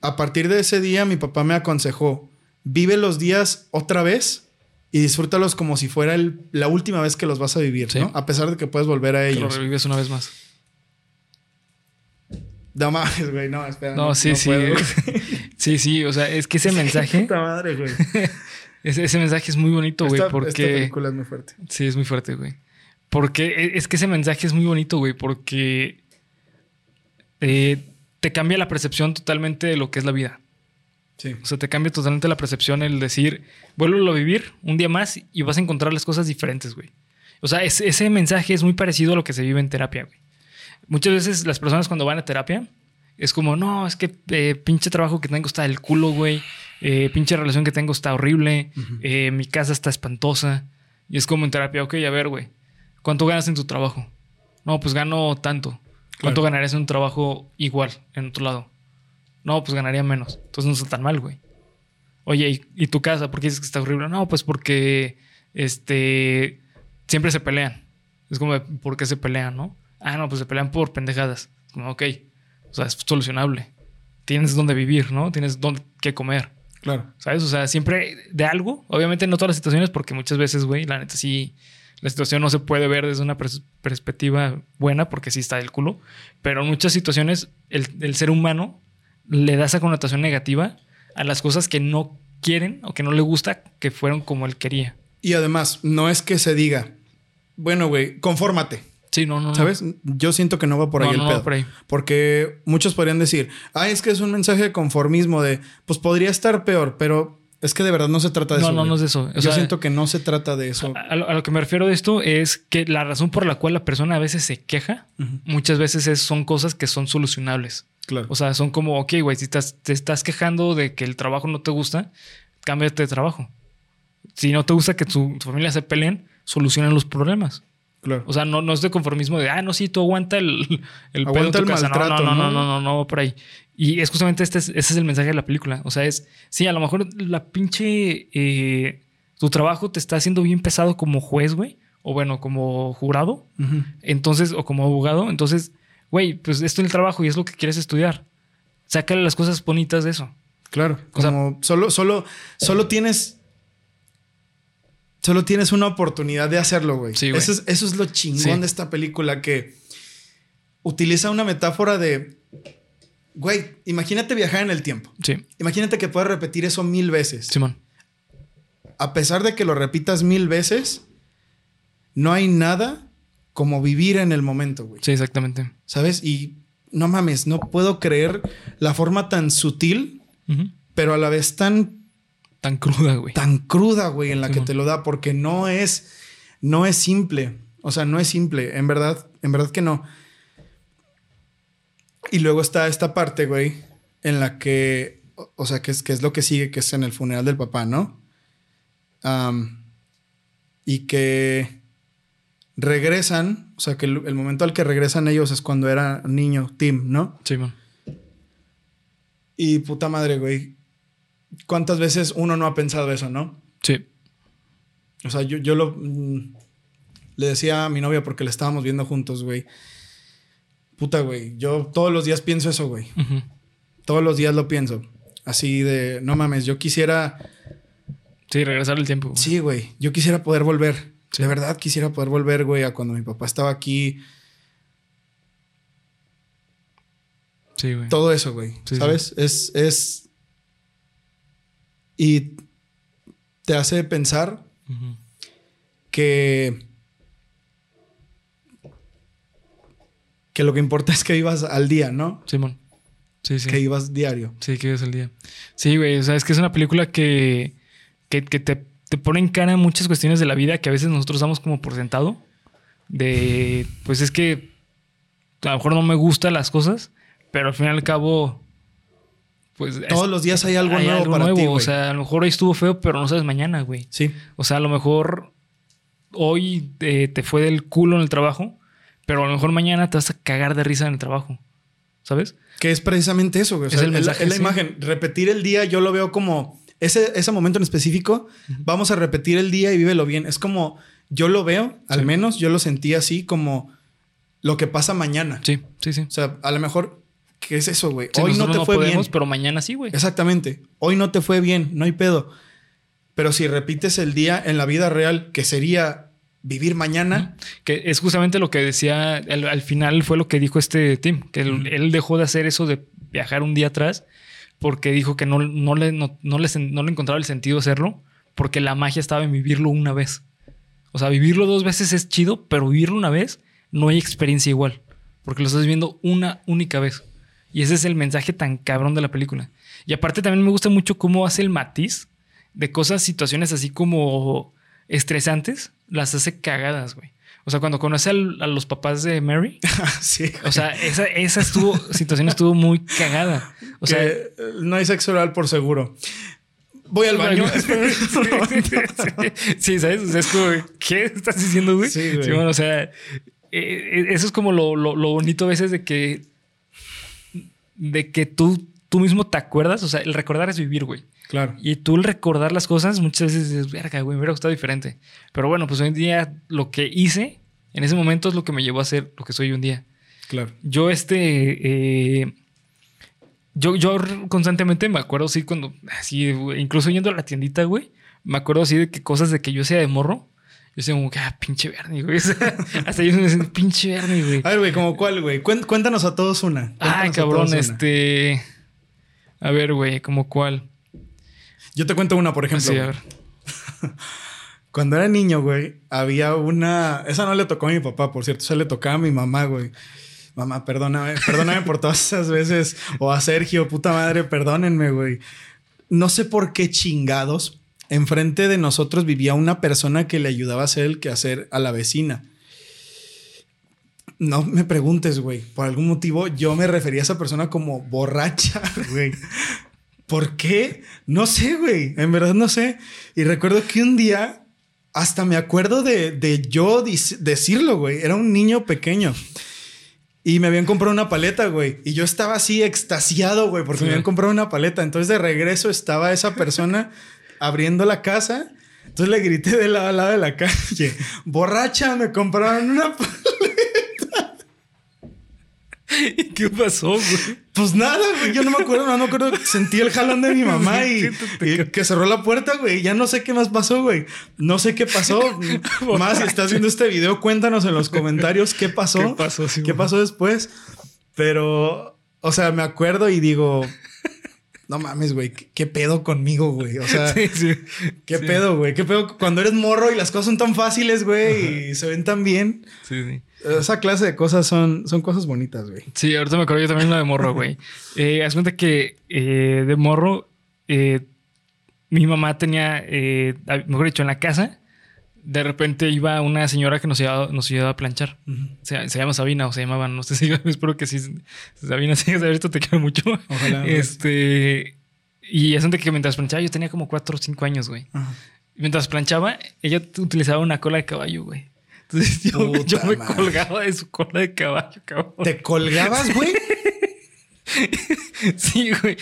A partir de ese día, mi papá me aconsejó: vive los días otra vez y disfrútalos como si fuera el- la última vez que los vas a vivir, Sí. ¿no? A pesar de que puedes volver a ellos. revives una vez más. No mames, güey, no, espera. No, sí, sí. puedo. sí, sí. O sea, es que ese mensaje, Puta madre, güey. ese, ese mensaje es muy bonito, güey, porque... Esta película es muy fuerte. Sí, es muy fuerte, güey. Porque e- es que ese mensaje es muy bonito, güey, porque eh, te cambia la percepción totalmente de lo que es la vida. Sí. O sea, te cambia totalmente la percepción el decir, vuélvelo a vivir un día más y vas a encontrar las cosas diferentes, güey. O sea, es- ese mensaje es muy parecido a lo que se vive en terapia, güey. Muchas veces las personas cuando van a terapia es como, no, es que eh, pinche trabajo que tengo está del culo, güey. Eh, pinche relación que tengo está horrible. eh, mi casa está espantosa. Y es como en terapia, ok, a ver, güey. ¿Cuánto ganas en tu trabajo? No, pues gano tanto. ¿Cuánto Claro. ganarías en un trabajo igual en otro lado? No, pues ganaría menos. Entonces no está tan mal, güey. Oye, ¿y, y tu casa? ¿Por qué dices que está horrible? No, pues porque este siempre se pelean. Es como, ¿por qué se pelean, no? Ah, no, pues se pelean por pendejadas. Como, ok. O sea, es solucionable. Tienes donde vivir, ¿no? Tienes donde qué comer. Claro. ¿Sabes? O sea, siempre de algo. Obviamente no todas las situaciones, porque muchas veces, güey, la neta sí, la situación no se puede ver desde una pers- perspectiva buena porque sí está del culo, pero en muchas situaciones el, el ser humano le da esa connotación negativa a las cosas que no quieren o que no le gusta que fueron como él quería. Y además, no es que se diga, bueno, güey, confórmate. Sí, no, no. no. ¿Sabes? Yo siento que no va por ahí No, el no va pedo. por ahí. Porque muchos podrían decir, ah, es que es un mensaje de conformismo de, pues podría estar peor, pero es que de verdad no se trata de No, eso. no, güey. no es de eso. O Yo sea, siento que no se trata de eso. A, a lo, que me refiero de esto es que la razón por la cual la persona a veces se queja, muchas veces es- son cosas que son solucionables. Claro. O sea, son como, ok, güey, si estás- te estás quejando de que el trabajo no te gusta, cámbiate de trabajo. Si no te gusta que tu, tu familia se peleen, solucionan los problemas. Claro. O sea, no, no es de conformismo de, ah, no, sí, tú aguanta el, el pedo en Aguanta tu el casa. No, maltrato, no, no, ¿no? no, no, no, no, por ahí. Y es justamente este, es- ese es el mensaje de la película. O sea, es, sí, a lo mejor la pinche, eh, tu trabajo te está haciendo bien pesado como juez, güey. O bueno, como jurado. Entonces, o como abogado. Entonces, güey, pues esto es el trabajo y es lo que quieres estudiar. Sácale las cosas bonitas de eso. Claro. O sea- Como solo, solo, solo tienes. Solo tienes una oportunidad de hacerlo, güey. Sí, eso, es, eso es lo chingón Sí. de esta película que utiliza una metáfora de. Güey, imagínate viajar en el tiempo. Sí, Imagínate que puedes repetir eso mil veces. Simón. A pesar de que lo repitas mil veces, no hay nada como vivir en el momento, güey. Sí, exactamente. ¿Sabes? Y no mames, no puedo creer la forma tan sutil, pero a la vez tan Tan cruda, güey. tan cruda, güey, en la que te lo da, porque no es, no es simple. O sea, no es simple. En verdad, en verdad que no. Y luego está esta parte, güey, en la que, o- sea, que es, que es lo que sigue, que es en el funeral del papá, ¿no? Y que regresan, o sea, que el, el momento al que regresan ellos es cuando era niño, Tim, ¿no? Simón. Y puta madre, güey. ¿Cuántas veces uno no ha pensado eso, no? Sí. O sea, yo, yo lo. mm, le decía a mi novia porque la estábamos viendo juntos, güey. Puta, güey. Yo todos los días pienso eso, güey. Todos los días lo pienso. Así de, no mames, yo quisiera. Sí, regresar el tiempo. güey. Sí, güey. Yo quisiera poder volver. Sí. De verdad quisiera poder volver, güey, a cuando mi papá estaba aquí. Sí, güey. Todo eso, güey. Sí, ¿Sabes? Es, es. Y te hace pensar que. Que lo que importa es que vivas al día, ¿no? Simón. Sí, sí. Que vivas diario. Sí, que es el día. Sí, güey. O sea, es que es una película que, que, que te, te pone en cara muchas cuestiones de la vida que a veces nosotros damos como por sentado. De, pues es que a lo mejor no me gustan las cosas, pero al fin y al cabo, pues... Todos es- los días hay algo hay nuevo algo para nuevo. ti, o güey. sea, a lo mejor hoy estuvo feo, pero no sabes mañana, güey. sí. O sea, a lo mejor hoy eh, te fue del culo en el trabajo, pero a lo mejor mañana te vas a cagar de risa en el trabajo. ¿Sabes? Que es precisamente eso, güey. O Es sea, el es mensaje, es la sí. imagen. Repetir el día, yo lo veo como ese, ese momento en específico. Vamos a repetir el día y vívelo bien. Es como yo lo veo, al Sí. menos yo lo sentí así como lo que pasa mañana. Sí, sí, sí. O sea, a lo mejor, ¿qué es eso, güey? Hoy no te fue podemos, bien. pero mañana sí, güey. Exactamente. Hoy no te fue bien, no hay pedo. Pero si repites el día en la vida real, que sería vivir mañana, Que es justamente lo que decía, al, al final fue lo que dijo este Tim, que él, él dejó de hacer eso de viajar un día atrás porque dijo que no, no, le, no, no le, no le encontraba el sentido hacerlo porque la magia estaba en vivirlo una vez. O sea, vivirlo dos veces es chido, pero vivirlo una vez no hay experiencia igual porque lo estás viviendo una única vez. Y ese es el mensaje tan cabrón de la película. Y aparte también me gusta mucho cómo hace el matiz de cosas, situaciones así como estresantes, las hace cagadas, güey. O sea, cuando conoce al- a los papás de Mary, sí. o sea, esa, esa estuvo, situación estuvo muy cagada. O sea, que, eh, no hay sexo oral por seguro. Voy al baño. sí, sí, sí, ¿sabes? O sea, es como, ¿qué estás diciendo, güey? Sí, güey. bueno, o sea, eh, eh, eso es como lo, lo- lo bonito a veces de que, de que tú, tú mismo te acuerdas. O sea, el recordar es vivir, güey. claro. Y tú el recordar las cosas muchas veces dices, verga, güey, me hubiera gustado diferente. Pero bueno, pues hoy en día lo que hice en ese momento es lo que me llevó a ser lo que soy hoy en día. Claro. Yo, este. eh, yo, yo constantemente me acuerdo, sí, cuando. Así, incluso yendo a la tiendita, güey. Me acuerdo así de que cosas de que yo hacía de morro. Decía como que, ah, pinche Bernie, güey. hasta yo me decía, pinche Bernie, güey. A ver, güey, ¿como cuál, güey? Cuéntanos a todos una. Ay, cabrón, este. A ver, güey, ¿como cuál? Yo te cuento una, por ejemplo. Sí, a ver. Cuando era niño, güey, había una. Esa no le tocó a mi papá, por cierto, esa le tocaba a mi mamá, güey. Mamá, perdóname, perdóname por todas esas veces. O a Sergio, puta madre, perdónenme, güey. No sé por qué chingados. Enfrente de nosotros vivía una persona que le ayudaba a hacer el quehacer a la vecina. No me preguntes, güey. Por algún motivo yo me refería a esa persona como borracha, güey. ¿Por qué? No sé, güey. En verdad no sé. Y recuerdo que un día, hasta me acuerdo de, yo decirlo, güey. Era un niño pequeño. Y me habían comprado una paleta, güey. Y yo estaba así extasiado, güey, porque me habían comprado una paleta. Entonces de regreso estaba esa persona abriendo la casa. Entonces le grité de lado a lado de la calle, borracha, me compraron una paleta. ¿Y qué pasó, güey? Pues nada, güey. Yo no me acuerdo, no me acuerdo. Sentí el jalón de mi mamá y, que cerró la puerta, güey. Ya no sé qué más pasó, güey. No sé qué pasó. más si estás viendo este video, cuéntanos en los comentarios qué pasó. ¿Qué pasó, ¿Qué pasó después? Pero, o sea, me acuerdo y digo, no mames, güey, ¿qué, pedo conmigo, güey? O sea, ¿qué pedo, güey? ¿Qué pedo cuando eres morro y las cosas son tan fáciles, güey, y se ven tan bien? Sí, sí. Esa clase de cosas son, son cosas bonitas, güey. Sí, ahorita me acuerdo yo también lo de morro, güey. eh, haz cuenta que eh, de morro, eh, mi mamá tenía, eh, mejor dicho, en la casa, de repente iba una señora que nos llevaba a planchar. se, llama Sabina o se llamaba, no sé si espero que sí. Sabina, si ver esto te quiero mucho. Ojalá. Este. Y es que mientras planchaba, yo tenía como 4 o 5 años, güey. Mientras planchaba, ella utilizaba una cola de caballo, güey. Entonces yo, yo me colgaba de su cola de caballo, cabrón. ¿Te colgabas, güey? Sí, güey.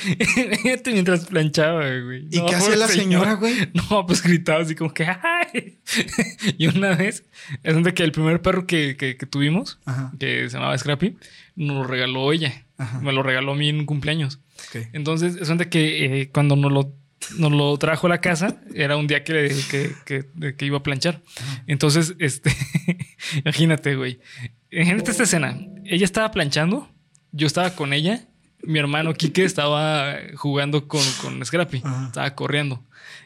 mientras planchaba, güey. ¿Y qué hacía la señora, güey? No, pues gritaba así como que ¡ay! Y una vez, es donde que el primer perro que, que, tuvimos, que se llamaba Scrappy, nos lo regaló ella. Me lo regaló a mí en un cumpleaños. Entonces, es donde que eh, cuando nos lo, nos lo trajo a la casa, era un día que, que, que iba a planchar. Entonces, este, imagínate, güey. Imagínate esta escena. Ella estaba planchando, yo estaba con ella mi hermano Quique estaba jugando con, con Scrappy, estaba corriendo.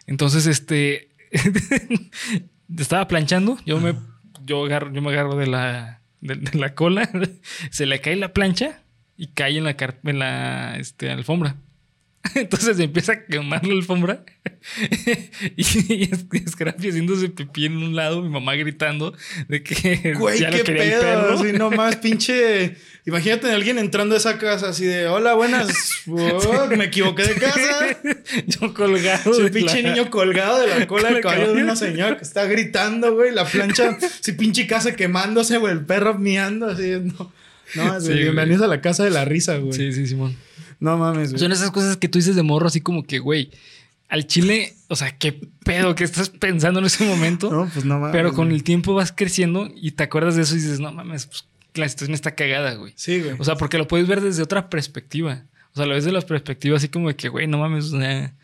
Entonces, este, estaba planchando, yo me, yo, agarro, yo me agarro de la, de, la cola, se le cae la plancha y cae en la, en la este, alfombra. Entonces empieza a quemar la alfombra y, Scrappy haciéndose pipí en un lado, mi mamá gritando de que Güey, ya qué quería pedo, el perro. Así nomás, pinche. Imagínate a alguien entrando a esa casa así de hola, buenas. Oh, me equivoqué de casa. Yo colgado. un pinche niño colgado de la cola del caballo de una señora que está gritando, güey. La plancha, si pinche casa quemándose, güey. El perro miando así. No, no bienvenidos a la casa de la risa, güey. Sí, sí, Simón. No mames, güey. Son esas cosas que tú dices de morro, así como que, güey, al chile, o sea, qué pedo que estás pensando en ese momento. No, pues no mames. Pero con el tiempo vas creciendo y te acuerdas de eso y dices, no mames, pues la situación está cagada, güey. Sí, güey. O sea, porque lo puedes ver desde otra perspectiva. O sea, lo ves de la perspectiva así como de que, güey, no mames, o sea,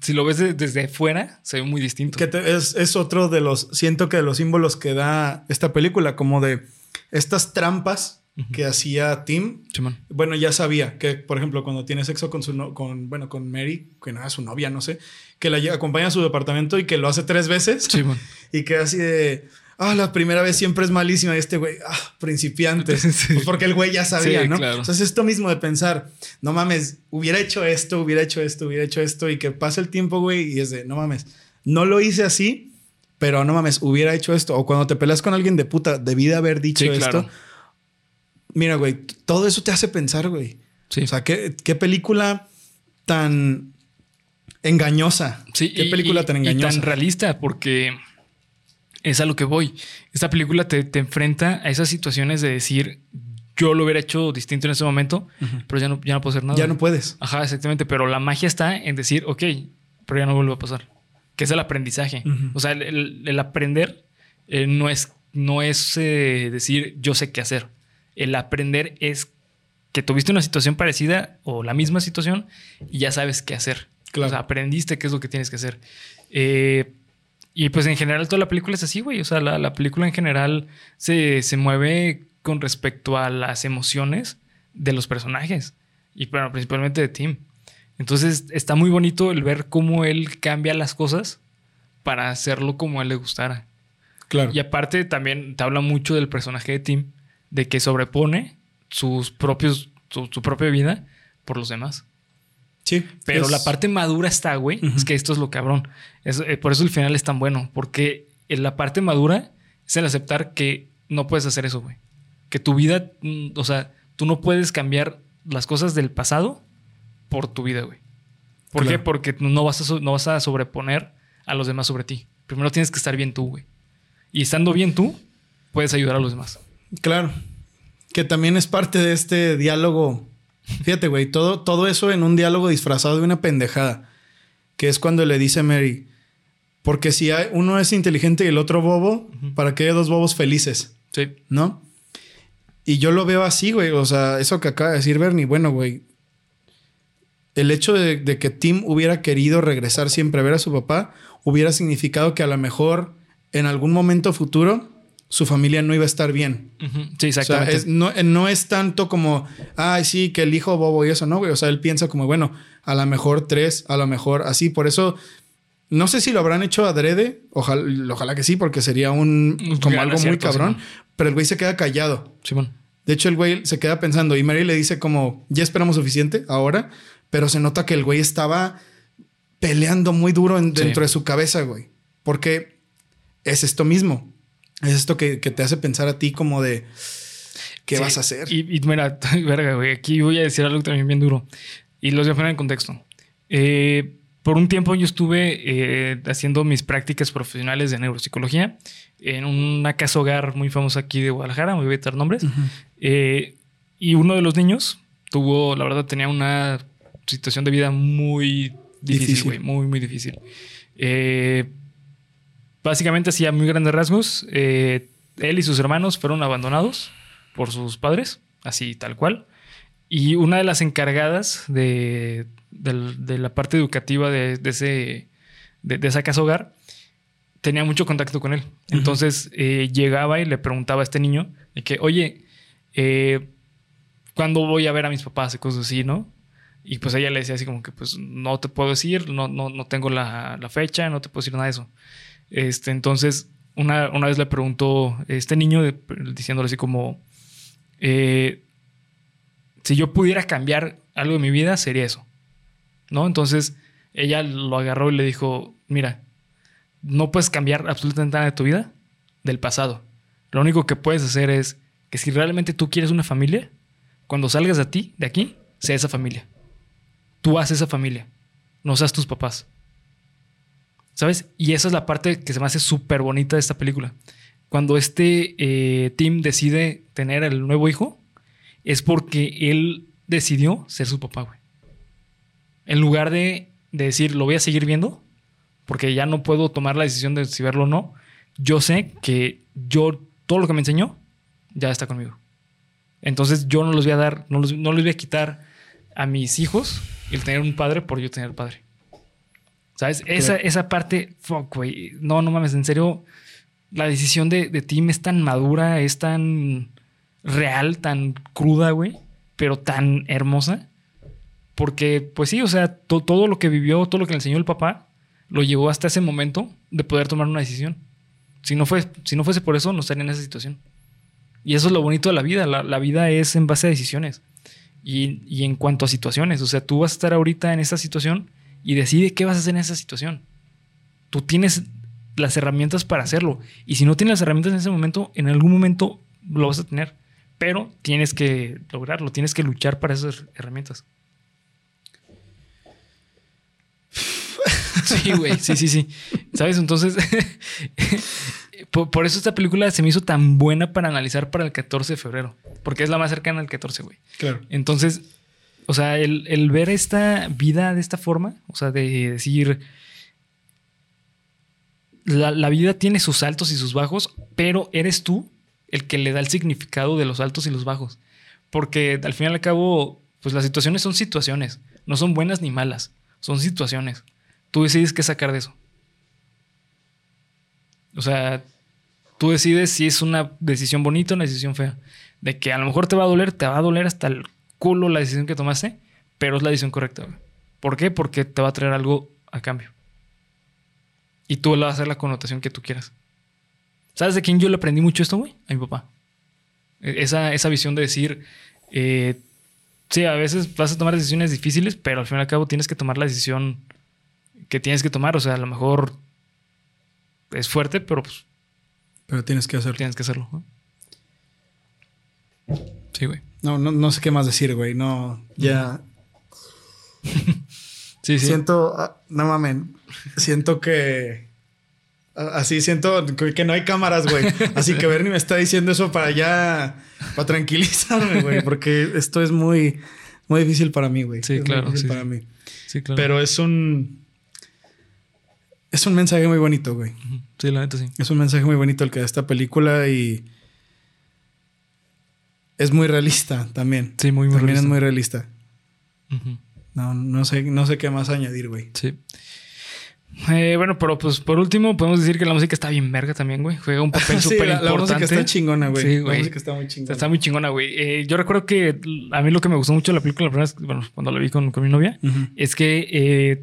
si lo ves desde fuera, se ve muy distinto. Que es, es otro de los, siento que de los símbolos que da esta película, como de estas trampas que hacía Tim. Bueno, ya sabía que, por ejemplo, cuando tiene sexo con su con, bueno, con Mary, que no era su novia, no sé, que la acompaña a su departamento y que lo hace tres veces. y que así de. Ah, la primera vez siempre es malísima. Y este güey, ah, principiante. Pues porque el güey ya sabía, ¿no? Entonces, esto mismo de pensar, no mames, hubiera hecho esto, hubiera hecho esto, hubiera hecho esto, y que pase el tiempo, güey, y es de, no mames, no lo hice así, pero no mames, hubiera hecho esto. O cuando te peleas con alguien de puta, debí de haber dicho esto. Mira, güey, todo eso te hace pensar, güey. Sí. O sea, ¿qué, película tan engañosa. Sí, qué película tan engañosa. Y tan realista, porque es a lo que voy. Esta película te, enfrenta a esas situaciones de decir, yo lo hubiera hecho distinto en ese momento, pero ya no, ya no puedo hacer nada. Ya no puedes. Ajá, exactamente. Pero la magia está en decir, ok, pero ya no vuelve a pasar. Que es el aprendizaje. O sea, el, aprender eh, no es, no es eh, decir, yo sé qué hacer el aprender es que tuviste una situación parecida o la misma situación y ya sabes qué hacer. Claro. O sea, aprendiste qué es lo que tienes que hacer. Eh, Y pues en general toda la película es así, güey. O sea, la, la película en general se, se mueve con respecto a las emociones de los personajes. Y bueno, principalmente de Tim. Entonces está muy bonito el ver cómo él cambia las cosas para hacerlo como a él le gustara. Claro. Y aparte también te habla mucho del personaje de Tim, de que sobrepone sus propios, su, su propia vida por los demás. Sí. Pero es- la parte madura está, güey. Es que esto es lo cabrón. Es, eh, por eso el final es tan bueno. Porque en la parte madura es el aceptar que no puedes hacer eso, güey. Que tu vida, mm, o sea, tú no puedes cambiar las cosas del pasado por tu vida, güey. ¿Por qué? Porque no vas, a, no vas a sobreponer a los demás sobre ti. Primero tienes que estar bien tú, güey. Y estando bien tú, puedes ayudar a los demás. Claro. Que también es parte de este diálogo. Fíjate, güey, todo, todo eso en un diálogo disfrazado de una pendejada. Que es cuando le dice Mary, porque si hay- uno es inteligente y el otro bobo, ¿para qué hay dos bobos felices? Sí. ¿No? Y yo lo veo así, güey. O sea, eso que acaba de decir Bernie, bueno, güey. El hecho de, de que Tim hubiera querido regresar siempre a ver a su papá hubiera significado que a lo mejor en algún momento futuro su familia no iba a estar bien. Sí, O sea, es- no, eh, no es tanto como, ay, sí, que el hijo bobo y eso, no, güey. O sea, él piensa como, bueno, a lo mejor tres, a lo mejor así. Por eso, no sé si lo habrán hecho adrede. Ojalá, ojalá que sí, porque sería un, como gran algo muy cabrón. Simón. Pero el güey se queda callado. Simón. De hecho, el güey se queda pensando y Mary le dice como, ya esperamos suficiente ahora, pero se nota que el güey estaba peleando muy duro en- Sí. dentro de su cabeza, güey. Porque es esto mismo. Es esto que, que te hace pensar a ti como de, ¿qué Sí, vas a hacer? Y, y mira, verga, güey, aquí voy a decir algo también bien duro. Y los voy a poner en contexto. Eh, por un tiempo yo estuve eh, haciendo mis prácticas profesionales de neuropsicología en una casa hogar muy famosa aquí de Guadalajara, me voy a evitar nombres. Eh, y uno de los niños tuvo, la verdad, tenía una situación de vida muy difícil, Difícil. güey, muy, muy difícil. Eh, básicamente, hacía muy grandes rasgos. eh, él y sus hermanos fueron abandonados por sus padres, así tal cual. Y una de las encargadas de, la parte educativa de, de ese, de, de esa casa hogar tenía mucho contacto con él. Entonces eh, llegaba y le preguntaba a este niño de que, oye, eh, ¿cuándo voy a ver a mis papás? Y cosas así, ¿no? Y pues ella le decía así como que, pues no te puedo decir, no, no, no tengo la, la fecha, no te puedo decir nada de eso. Este, entonces, una, una vez le preguntó este niño, diciéndole así como, eh, si yo pudiera cambiar algo de mi vida, sería eso. ¿No? Entonces, ella lo agarró y le dijo, mira, no puedes cambiar absolutamente nada de tu vida del pasado. Lo único que puedes hacer es que si realmente tú quieres una familia, cuando salgas de ti, de aquí, sea esa familia. Tú haces esa familia, no seas tus papás. ¿Sabes? Y esa es la parte que se me hace súper bonita de esta película. Cuando este eh, Tim decide tener el nuevo hijo, es porque él decidió ser su papá, güey. En lugar de, de decir, lo voy a seguir viendo, porque ya no puedo tomar la decisión de si verlo o no, yo sé que yo, todo lo que me enseñó, ya está conmigo. Entonces yo no los voy a dar, no los, no les voy a quitar a mis hijos el tener un padre por yo tener padre. ¿Sabes? Esa, esa parte, fuck, güey. No, no mames, en serio, la decisión de, de Tim es tan madura, es tan real, tan cruda, güey, pero tan hermosa. Porque, pues sí, o sea, to- todo lo que vivió, todo lo que le enseñó el papá, lo llevó hasta ese momento de poder tomar una decisión. Si no, fue, si no fuese por eso, no estaría en esa situación. Y eso es lo bonito de la vida. La, la vida es en base a decisiones. Y, y en cuanto a situaciones, o sea, tú vas a estar ahorita en esa situación y decide qué vas a hacer en esa situación. Tú tienes las herramientas para hacerlo. Y si no tienes las herramientas en ese momento, en algún momento lo vas a tener. Pero tienes que lograrlo, tienes que luchar para esas herramientas. Sí, güey, sí, sí, sí. ¿Sabes? Entonces, por, por eso esta película se me hizo tan buena para analizar para el 14 de febrero, porque es la más cercana al 14, güey. Claro. Entonces, o sea, el, el ver esta vida de esta forma, o sea, de decir, la, la vida tiene sus altos y sus bajos, pero eres tú el que le da el significado de los altos y los bajos. Porque al fin y al cabo, pues las situaciones son situaciones, no son buenas ni malas, son situaciones. Tú decides qué sacar de eso. O sea, tú decides si es una decisión bonita o una decisión fea. De que a lo mejor te va a doler, te va a doler hasta el culo la decisión que tomaste, pero es la decisión correcta. güey. ¿Por qué? Porque te va a traer algo a cambio. Y tú le vas a hacer la connotación que tú quieras. ¿Sabes de quién yo le aprendí mucho esto, güey? A mi papá. E- Esa, esa visión de decir, eh, sí, a veces vas a tomar decisiones difíciles, pero al fin y al cabo tienes que tomar la decisión que tienes que tomar. O sea, a lo mejor es fuerte, pero pues Pero tienes que hacerlo. tienes que hacerlo. ¿no? Sí, güey. No, no, no sé qué más decir, güey. No, ya. Sí, sí. Siento. ah, no mamen. Siento que. Así siento que no hay cámaras, güey. Así que Bernie me está diciendo eso para ya. Para tranquilizarme, güey. Porque esto es muy. Muy difícil para mí, güey. Sí, Es muy claro, difícil sí, para mí. Sí, claro. Pero es un. Es un mensaje muy bonito, güey. Sí, la neta sí. Es un mensaje muy bonito el que da esta película y. Es muy realista también. Sí, muy, muy también realista. es muy realista. No, no sé, no sé qué más añadir, güey. Sí. Eh, bueno, pero pues por último podemos decir que la música está bien verga también, güey. Juega un papel Sí, súper la, la importante. música está chingona, güey. Sí, La güey. música está muy chingona. Está muy chingona, güey. Eh, yo recuerdo que a mí lo que me gustó mucho de la película, la primera vez, bueno, cuando la vi con, con mi novia, es que eh,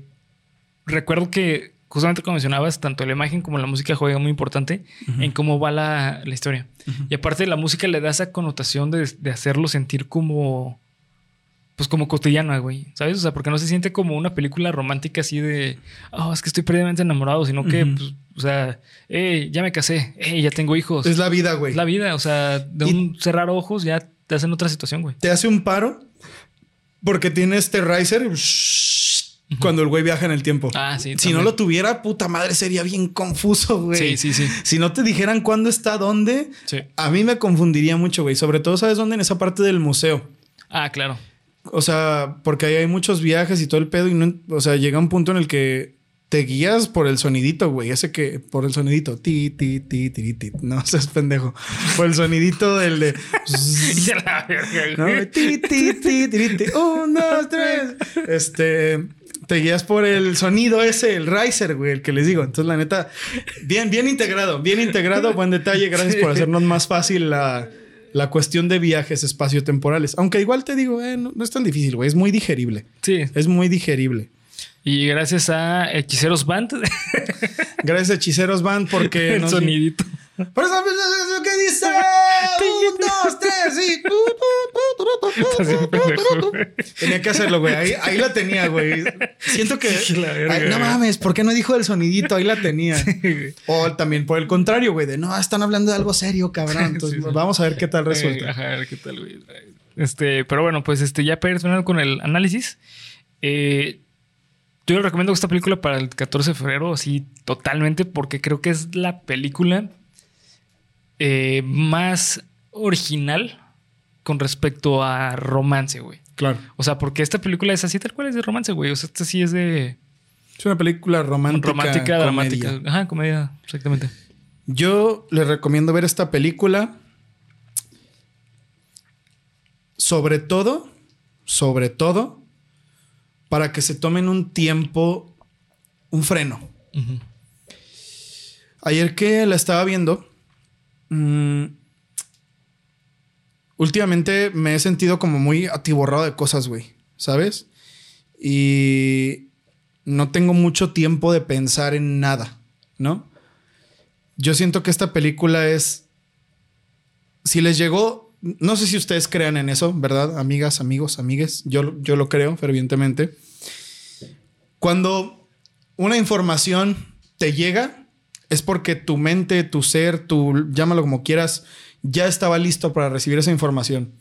recuerdo que justamente como mencionabas, tanto la imagen como la música juega muy importante en cómo va la, la historia. Y aparte la música le da esa connotación de, de hacerlo sentir como... Pues como cotidiana, güey. ¿Sabes? O sea, porque no se siente como una película romántica así de... Oh, es que estoy perdidamente enamorado. Sino que, pues, o sea... Eh, ya me casé. Eh, ya tengo hijos. Es la vida, güey. Es la vida. O sea, de Y- un cerrar ojos ya te hacen otra situación, güey. Te hace un paro porque tiene este riser cuando el güey viaja en el tiempo. Ah, sí. si también. no lo tuviera, puta madre, sería bien confuso, güey. Sí, sí, sí. Si no te dijeran cuándo está dónde, Sí. a mí me confundiría mucho, güey. Sobre todo, ¿sabes dónde? En esa parte del museo. Ah, claro. O sea, porque ahí hay muchos viajes y todo el pedo y no, o sea, llega un punto en el que te guías por el sonidito, güey, ese que por el sonidito, ti ti ti ti ti, no seas pendejo, por el sonidito del de ¿no? Ti, ti, ti, ti, ti, un, dos, tres. Este, te guías por el sonido ese, el riser, güey, el que les digo. Entonces, la neta, bien, bien integrado, bien integrado, buen detalle. Gracias por hacernos más fácil la, la cuestión de viajes espaciotemporales. Aunque igual te digo, eh, no, no es tan difícil, güey, es muy digerible. Sí. Es muy digerible. Y gracias a Hechiceros Band, Gracias a Hechiceros Band porque el nos- sonidito. Por eso es lo que dice. Un, dos, tres y. Tenía que hacerlo, güey. Ahí, ahí la tenía, güey. Siento que. Ay, no mames, ¿por qué no dijo el sonidito? Ahí la tenía. O también por el contrario, güey, de no, están hablando de algo serio, cabrón. Entonces, Sí, sí. vamos a ver qué tal Eh, resulta. Ajá, a ver qué tal, güey. Este, pero bueno, pues este, ya terminando con el análisis. eh, yo le recomiendo esta película para el 14 de febrero, así totalmente, porque creo que es la película eh, más original con respecto a romance, güey. Claro. O sea, porque esta película es así tal cual es de romance, güey. O sea, esta sí es de Es una película romántica. romántica, comedia. dramática. Ajá, comedia, exactamente. Yo les recomiendo ver esta película. Sobre todo, sobre todo, para que se tomen un tiempo, un freno. Ayer que la estaba viendo, mm, últimamente me he sentido como muy atiborrado de cosas, güey, ¿sabes? Y no tengo mucho tiempo de pensar en nada, ¿no? Yo siento que esta película es, si les llegó, no sé si ustedes crean en eso, ¿verdad? Amigas, amigos, amigues, yo, yo lo creo fervientemente. Cuando una información te llega, es porque tu mente, tu ser, tu llámalo como quieras, ya estaba listo para recibir esa información.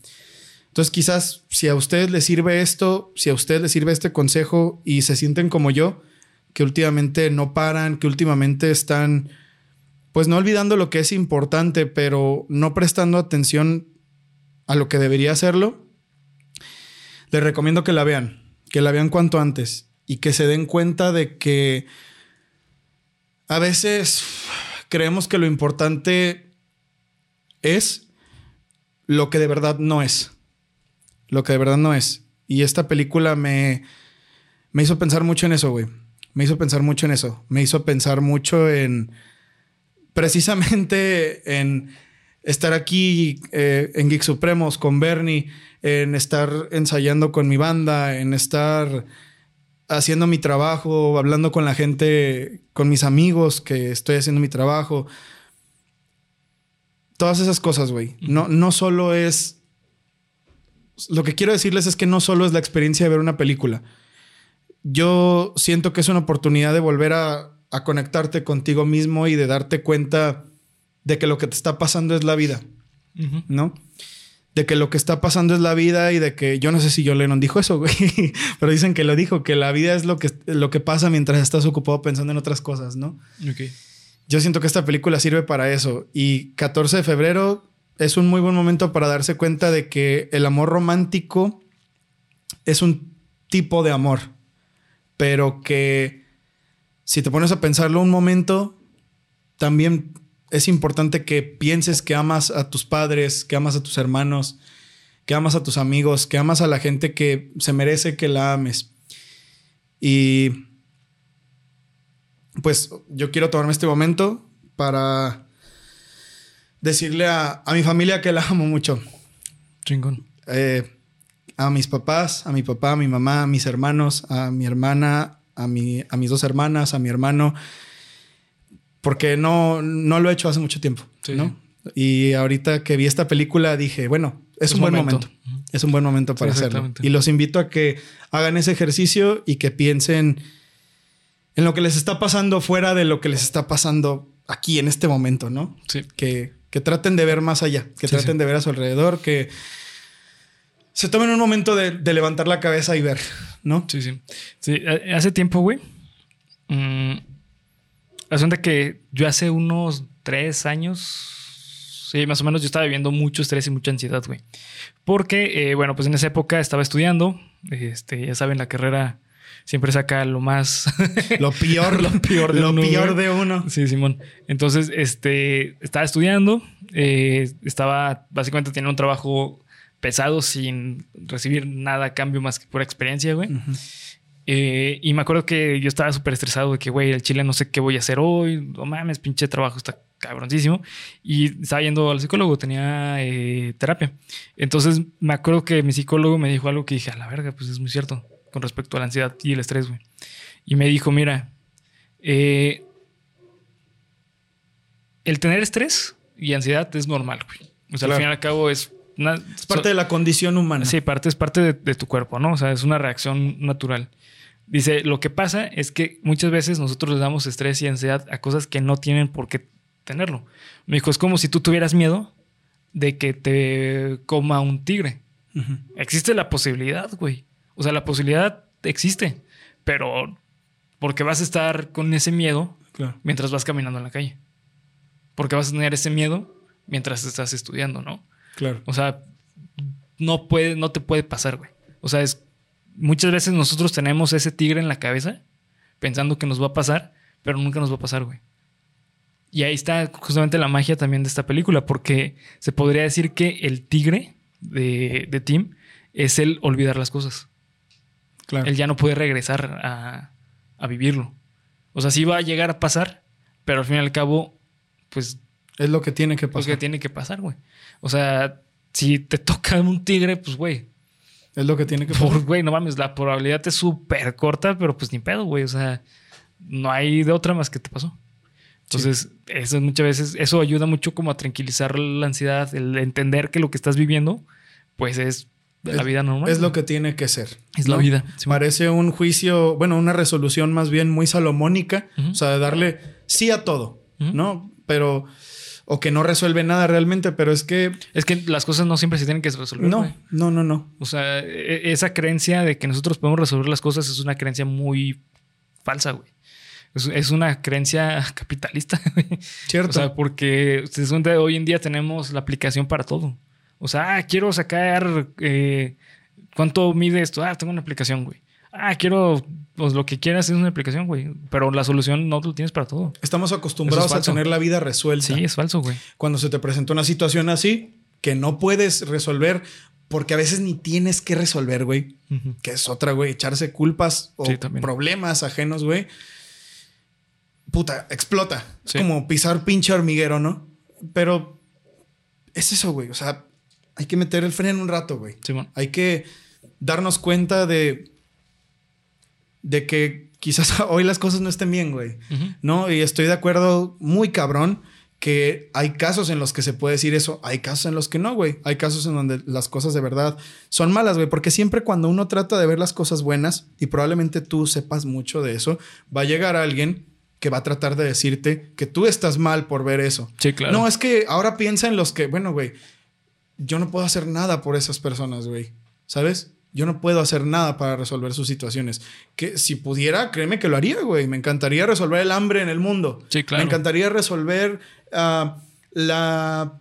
Entonces, quizás si a ustedes les sirve esto, si a ustedes les sirve este consejo y se sienten como yo, que últimamente no paran, que últimamente están, pues no olvidando lo que es importante, pero no prestando atención a lo que debería hacerlo, les recomiendo que la vean, que la vean cuanto antes y que se den cuenta de que a veces creemos que lo importante es lo que de verdad no es. Lo que de verdad no es. Y esta película me, me hizo pensar mucho en eso, güey. Me hizo pensar mucho en eso. Me hizo pensar mucho en precisamente en estar aquí eh, en Geek Supremos con Bernie, en estar ensayando con mi banda, en estar haciendo mi trabajo, hablando con la gente, con mis amigos que estoy haciendo mi trabajo. Todas esas cosas, güey. No, no solo es... Lo que quiero decirles es que no solo es la experiencia de ver una película. Yo siento que es una oportunidad de volver a, a conectarte contigo mismo y de darte cuenta de que lo que te está pasando es la vida, ¿no? De que lo que está pasando es la vida y de que yo no sé si yo Lennon dijo eso, güey, pero dicen que lo dijo, que la vida es lo que, lo que pasa mientras estás ocupado pensando en otras cosas, ¿no? Ok. Yo siento que esta película sirve para eso y 14 de febrero es un muy buen momento para darse cuenta de que el amor romántico es un tipo de amor, pero que si te pones a pensarlo un momento, también es importante que pienses que amas a tus padres, que amas a tus hermanos, que amas a tus amigos, que amas a la gente que se merece que la ames. Y pues yo quiero tomarme este momento para decirle a, mi familia que la amo mucho. Chingón. Eh, a mis papás, a mi papá, a mi mamá, a mis hermanos, a mi hermana, a, mi, a mis dos hermanas, a mi hermano porque no, no lo he hecho hace mucho tiempo, ¿no? Y ahorita que vi esta película dije, bueno, es, un, buen momento. Es un buen momento para hacerlo. Y los invito a que hagan ese ejercicio y que piensen en lo que les está pasando fuera de lo que les está pasando aquí en este momento, ¿no? Sí. Que, que traten de ver más allá, que traten de ver a su alrededor, que se tomen un momento de, levantar la cabeza y ver, ¿no? Sí, sí. Sí, hace tiempo, güey. Mm, Asunto que yo hace unos tres años, sí, más o menos, yo estaba viviendo mucho estrés y mucha ansiedad, güey. Porque, eh, bueno, pues en esa época estaba estudiando. Este, ya saben, la carrera siempre saca lo más. lo peor, lo peor de lo uno. peor de uno. Sí, Simón. Entonces, este, estaba estudiando. Eh, estaba básicamente teniendo un trabajo pesado sin recibir nada a cambio más que por experiencia, güey. Eh, y me acuerdo que yo estaba súper estresado de que, güey, el chile no sé qué voy a hacer hoy. No mames, pinche trabajo está cabroncísimo. Y estaba yendo al psicólogo, tenía eh, terapia. Entonces me acuerdo que mi psicólogo me dijo algo que dije, a la verga, pues es muy cierto con respecto a la ansiedad y el estrés, güey. Y me dijo, mira, eh, el tener estrés y ansiedad es normal, güey. O sea, al fin y al cabo es es parte de la condición humana. Sí, parte, es parte de, tu cuerpo, ¿no? O sea, es una reacción natural. Dice, lo que pasa es que muchas veces nosotros le damos estrés y ansiedad a cosas que no tienen por qué tenerlo. Me dijo, es como si tú tuvieras miedo de que te coma un tigre. Existe la posibilidad, güey. O sea, la posibilidad existe, pero porque vas a estar con ese miedo mientras vas caminando en la calle. Porque vas a tener ese miedo mientras estás estudiando, ¿no? Claro. O sea, no puede, no te puede pasar, güey. O sea, es muchas veces nosotros tenemos ese tigre en la cabeza pensando que nos va a pasar, pero nunca nos va a pasar, güey. Y ahí está justamente la magia también de esta película, porque se podría decir que el tigre de, de Tim es el olvidar las cosas. Claro. Él ya no puede regresar a, a vivirlo. O sea, sí va a llegar a pasar, pero al fin y al cabo, pues... Es lo que tiene que pasar. Lo que tiene que pasar, güey. O sea, si te toca un tigre, pues, güey, es lo que tiene que pasar. Güey, no mames, la probabilidad es súper corta, pero pues ni pedo, güey. O sea, no hay de otra más que te pasó. Entonces, eso muchas veces, eso ayuda mucho como a tranquilizar la ansiedad, el entender que lo que estás viviendo, pues es la vida normal. Es lo que tiene que ser. Es la vida. Parece un juicio, bueno, una resolución más bien muy salomónica, o sea, de darle sí a todo, ¿no? Pero o que no resuelve nada realmente, pero es que... Es que las cosas no siempre se tienen que resolver. No, no, no, no. O sea, e, esa creencia de que nosotros podemos resolver las cosas es una creencia muy falsa, güey. Es, una creencia capitalista, güey. Cierto. O sea, porque hoy en día tenemos la aplicación para todo. O sea, ah, quiero sacar... Eh, ¿Cuánto mide esto? Ah, tengo una aplicación, güey ah, quiero, pues lo que quieras es una aplicación, güey. Pero la solución no lo tienes para todo. Estamos acostumbrados a tener la vida resuelta. Sí, es falso, güey. Cuando se te presenta una situación así, que no puedes resolver, porque a veces ni tienes que resolver, güey. Que es otra, güey. Echarse culpas o problemas ajenos, güey. puta, explota. Sí. Es como pisar pinche hormiguero, ¿no? Pero es eso, güey. O sea, hay que meter el freno un rato, güey. Simón. Hay que darnos cuenta de, de que quizás hoy las cosas no estén bien, güey. ¿No? Y estoy de acuerdo muy cabrón que hay casos en los que se puede decir eso, hay casos en los que no, güey. Hay casos en donde las cosas de verdad son malas, güey. Porque siempre cuando uno trata de ver las cosas buenas, y probablemente tú sepas mucho de eso, va a llegar alguien que va a tratar de decirte que tú estás mal por ver eso. Sí, claro. No, es que ahora piensa en los que, bueno, güey, yo no puedo hacer nada por esas personas, güey. ¿Sabes? Yo no puedo hacer nada para resolver sus situaciones. Que si pudiera, créeme que lo haría, güey. Me encantaría resolver el hambre en el mundo. Sí, claro. Me encantaría resolver ah, la,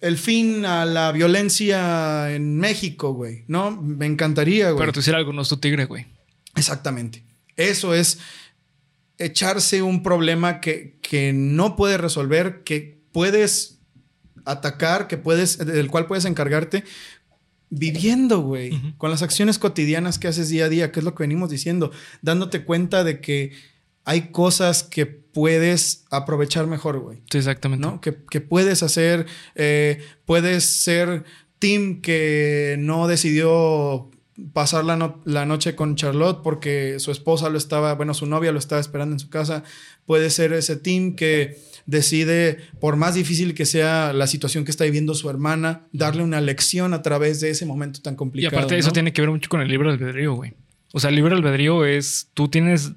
el fin a la violencia en México, güey. No, me encantaría, güey. Pero tú hicieras algo, no es tu tigre, güey. Exactamente. Eso es echarse un problema que, que no puedes resolver, que puedes atacar, que puedes, del cual puedes encargarte viviendo, güey, con las acciones cotidianas que haces día a día, que es lo que venimos diciendo, dándote cuenta de que hay cosas que puedes aprovechar mejor, güey. Sí, exactamente. ¿no? Que, que puedes hacer, eh, puedes ser Tim que no decidió pasar la, no- la noche con Charlotte porque su esposa lo estaba, bueno, su novia lo estaba esperando en su casa. Puede ser ese Tim que decide, por más difícil que sea la situación que está viviendo su hermana, darle una lección a través de ese momento tan Y complicado. aparte de eso tiene que ver mucho con el libre albedrío, güey. O sea, el libre albedrío es, tú tienes,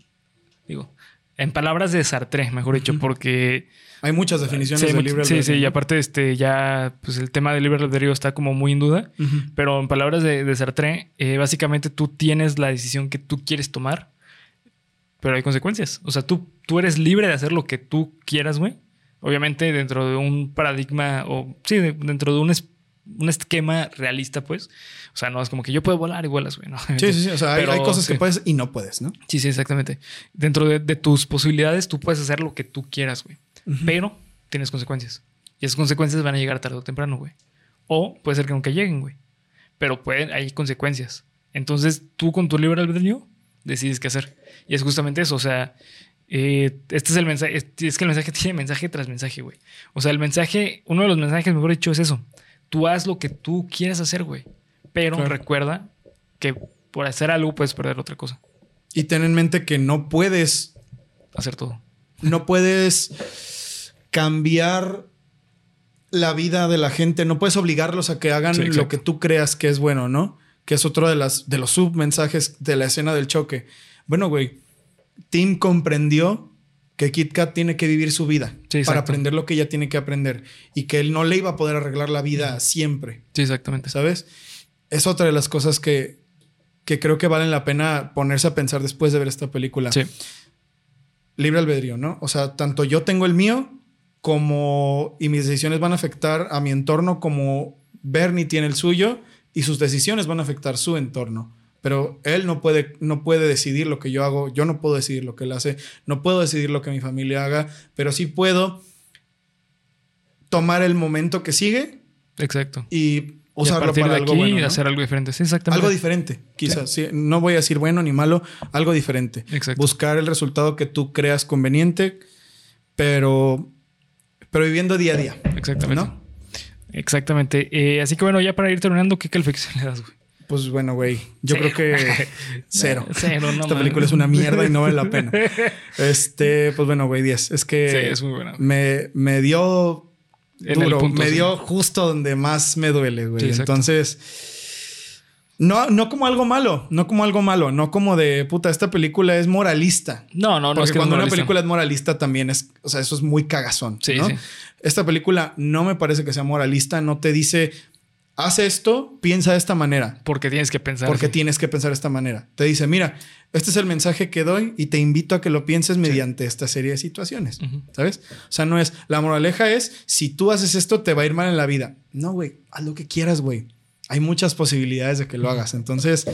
digo, en palabras de Sartre, mejor dicho, porque... Hay muchas definiciones Sí, de libre sí, sí, albedrío, y aparte este, ya, pues el tema del libre albedrío está como muy en duda. Pero en palabras de, de Sartre, eh, básicamente tú tienes la decisión que tú quieres tomar, pero hay consecuencias. O sea, tú, tú eres libre de hacer lo que tú quieras, güey. Obviamente dentro de un paradigma o, sí, de- dentro de un, es- un esquema realista, pues. O sea, no es como que yo puedo volar y vuelas, güey. ¿no? Sí, sí, sí. O sea, hay, Pero, hay cosas que puedes y no puedes, ¿no? Sí, sí, exactamente. Dentro de, de tus posibilidades, tú puedes hacer lo que tú quieras, güey. Pero tienes consecuencias. Y esas consecuencias van a llegar tarde o temprano, güey. O puede ser que nunca lleguen, güey. Pero pueden, hay consecuencias. Entonces, tú con tu libre albedrío decides qué hacer. Y es justamente eso. O sea, eh, este es el mensaje. Es, es que el mensaje tiene mensaje tras mensaje, güey. O sea, el mensaje, uno de los mensajes, mejor dicho, es eso. Tú haz lo que tú quieras hacer, güey. Pero Claro. recuerda que por hacer algo puedes perder otra cosa. Y ten en mente que no puedes Hacer todo. no puedes cambiar la vida de la gente, no puedes obligarlos a que hagan Sí, lo que tú creas que es bueno, ¿no? Que es otro de, las, de los submensajes de la escena del choque. Bueno, güey, Tim comprendió que Kit Kat tiene que vivir su vida Sí, para aprender lo que ella tiene que aprender y que él no le iba a poder arreglar la vida siempre, Sí, exactamente. ¿sabes? Es otra de las cosas que, que creo que valen la pena ponerse a pensar después de ver esta película Sí. libre albedrío, ¿no? O sea, tanto yo tengo el mío como y mis decisiones van a afectar a mi entorno como Bernie tiene el suyo y sus decisiones van a afectar su entorno. Pero él no puede, no puede decidir lo que yo hago, yo no puedo decidir lo que él hace, no puedo decidir lo que mi familia haga, pero sí puedo tomar el momento que sigue Exacto. y Y a usarlo partir para de algo aquí bueno. ¿no? hacer algo diferente. Sí, exactamente. Algo diferente, quizás. sí. No voy a decir bueno ni malo, algo diferente. Exacto. Buscar el resultado que tú creas conveniente, pero, pero viviendo día a día. Exactamente. ¿No? Exactamente. Eh, así que bueno, ya para ir terminando, ¿qué calificación le das, güey? Pues bueno, güey, yo Cero. creo que cero. Cero, no Esta película es una mierda y no vale la pena. Este, pues bueno, güey, 10. Es que Sí, es muy buena. me, me dio En el duro, punto, me sí. dio justo donde más me duele, güey. Sí. Entonces, no, no como algo malo, no como algo malo, no como de puta, esta película es moralista. No, no, no. Porque es que cuando es una película es moralista también es, o sea, eso es muy cagazón. Sí, ¿no? sí. Esta película no me parece que sea moralista, no te dice, haz esto, piensa de esta manera. Porque tienes que pensar. Porque tienes que pensar de esta manera. Te dice, mira, este es el mensaje que doy y te invito a que lo pienses mediante esta serie de situaciones. ¿Sabes? O sea, no es, la moraleja es, si tú haces esto, te va a ir mal en la vida. No, güey, haz lo que quieras, güey. Hay muchas posibilidades de que lo hagas. Entonces,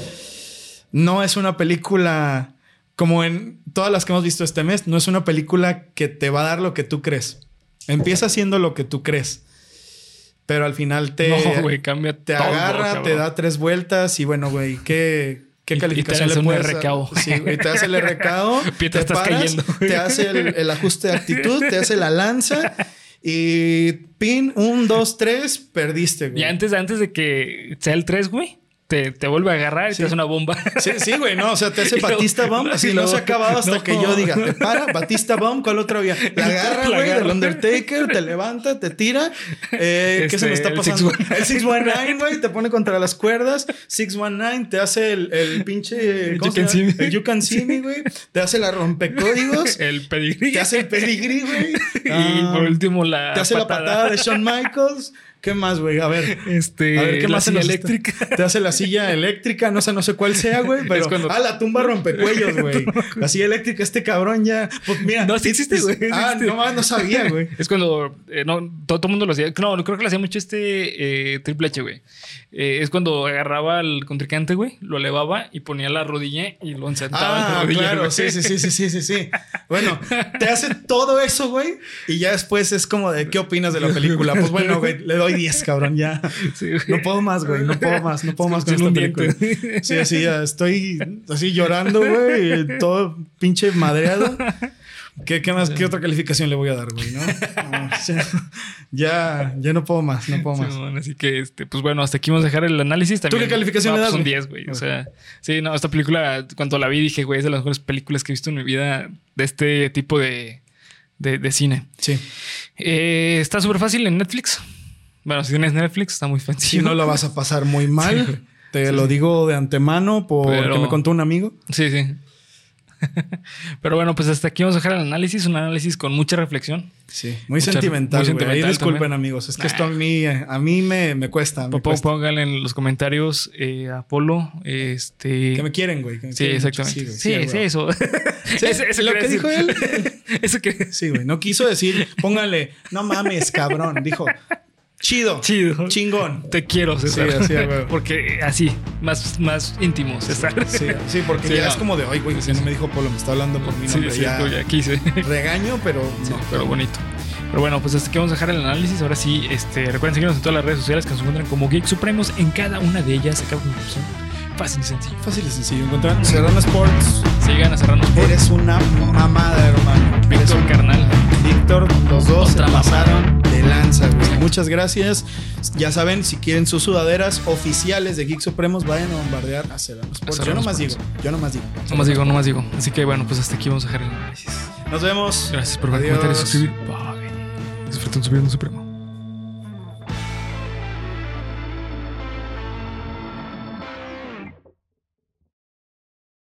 no es una película como en todas las que hemos visto este mes, no es una película que te va a dar lo que tú crees. Empieza haciendo lo que tú crees. Pero al final te, No, güey, cambia te todo, agarra, cabrón. te da tres vueltas y bueno, güey, ¿qué, ¿Qué Y- y te calificación hace le puedes? RKO. Sí, güey, te hace el Pie, te te estás paras, cayendo. te hace el, el ajuste de actitud, te hace la lanza y pin, un, dos, tres, perdiste, güey. Y antes, antes de que sea el 3, güey, te, te vuelve a agarrar y te hace una bomba. Sí, sí, güey, no, o sea, te hace Batista Bomb, así no se ha acabado hasta no. que yo diga, te para, Batista Bomb, ¿cuál otra vía? La agarra, güey, agarra. del Undertaker, te levanta, te tira. Eh, ¿Qué Este, se me está el pasando? 619. El 619, güey, te pone contra las cuerdas. 619 te hace el, el pinche. ¿cómo You can se llama? see me. El You Can See Me, güey. Te hace la rompecódigos. El pedigrí. te hace el pedigrí, güey. Y Ah, por último la te hace la patada de Shawn Michaels. ¿Qué más, güey? A ver. Este, A ver, ¿qué la más silla eléctrica. está- Te hace la silla eléctrica, no sé, no sé cuál sea, güey, pero... Es cuando- Ah, la tumba rompecuellos, güey. La silla eléctrica, este cabrón ya... Pues mira... No, sí existe, güey, Ah, no más, no sabía, güey. Es cuando eh, no, todo, todo el mundo lo hacía. No, creo que lo hacía mucho este eh, Triple H, güey. Eh, es cuando agarraba al contrincante, güey, lo elevaba y ponía la rodilla y lo sentaba en la Ah, rodilla. claro, güey. sí, sí, sí, sí, sí, sí. Bueno, te hace todo eso, güey, y ya después es como de, ¿qué opinas de la película? Pues bueno, güey, le doy 10, cabrón, ya. Sí. No puedo más, güey, no puedo más, no puedo más con esta un película. Sí, así, ya estoy así llorando, güey, todo pinche madreado. ¿Qué, qué más? ¿Qué otra calificación le voy a dar, güey? ¿no? No, o sea, ya, ya no puedo más, no puedo más. Así que, este, pues bueno, hasta aquí vamos a dejar el análisis. También, qué calificación No, le pues das, Un güey? 10, güey. O sea, sí, no, esta película, cuando la vi, dije, güey, es de las mejores películas que he visto en mi vida de este tipo de, de, de cine. Sí. Eh, está súper fácil en Netflix. Bueno, si tienes Netflix, está muy Si sencillo. no la vas a pasar muy mal, te lo digo de antemano porque Pero- me contó un amigo. Sí, sí. Pero bueno, pues hasta aquí vamos a dejar el análisis, un análisis con mucha reflexión. Sí, muy Mucha- sentimental. muy. Ahí disculpen, también. amigos. Es que Nah. esto a mí, a mí me, me cuesta. me Pó- cuesta. Pónganle en los comentarios eh, a Polo. Este. Que me quieren, güey. me Sí, quieren mucho. exactamente. Sí, sí, eso. Sí, Ese- ese lo que dijo él. Eso que. Sí, güey. No quiso decir, póngale, no mames, cabrón. Dijo, chido. Chido. Chingón. Te quiero, César. Sí, así. Porque así, más, más íntimo, César. Sí, sí, porque Sí, ya no. es como de, ay, güey, Sí, ya no me dijo Polo, me está hablando por mi Sí, nombre. sí, ya ya quise. regaño, pero Sí, no. pero bonito. Pero bueno, pues hasta aquí vamos a dejar el análisis. Ahora sí, este, recuerden seguirnos en todas las redes sociales que nos encuentran como Geek Supremos. En cada una de ellas, acá conclusión. Fácil y sencillo. Fácil y sencillo. Encontrar Serrano Sports. Sigan a Serrano Sport. Eres una mamada, hermano. Eres Víctor un- Carnal. Víctor, los dos Otra se pasaron lanza, güey. Muchas gracias. Ya saben, si quieren sus sudaderas oficiales de Geek Supremos, vayan a bombardear a Serrano Sports. Yo nomás digo, yo nomás digo. No más digo, no más digo. Así que bueno, pues hasta aquí vamos a dejar el análisis. Nos vemos. Gracias por ver, comentar y suscribir. Bye. Disfruten su vida en Supremo.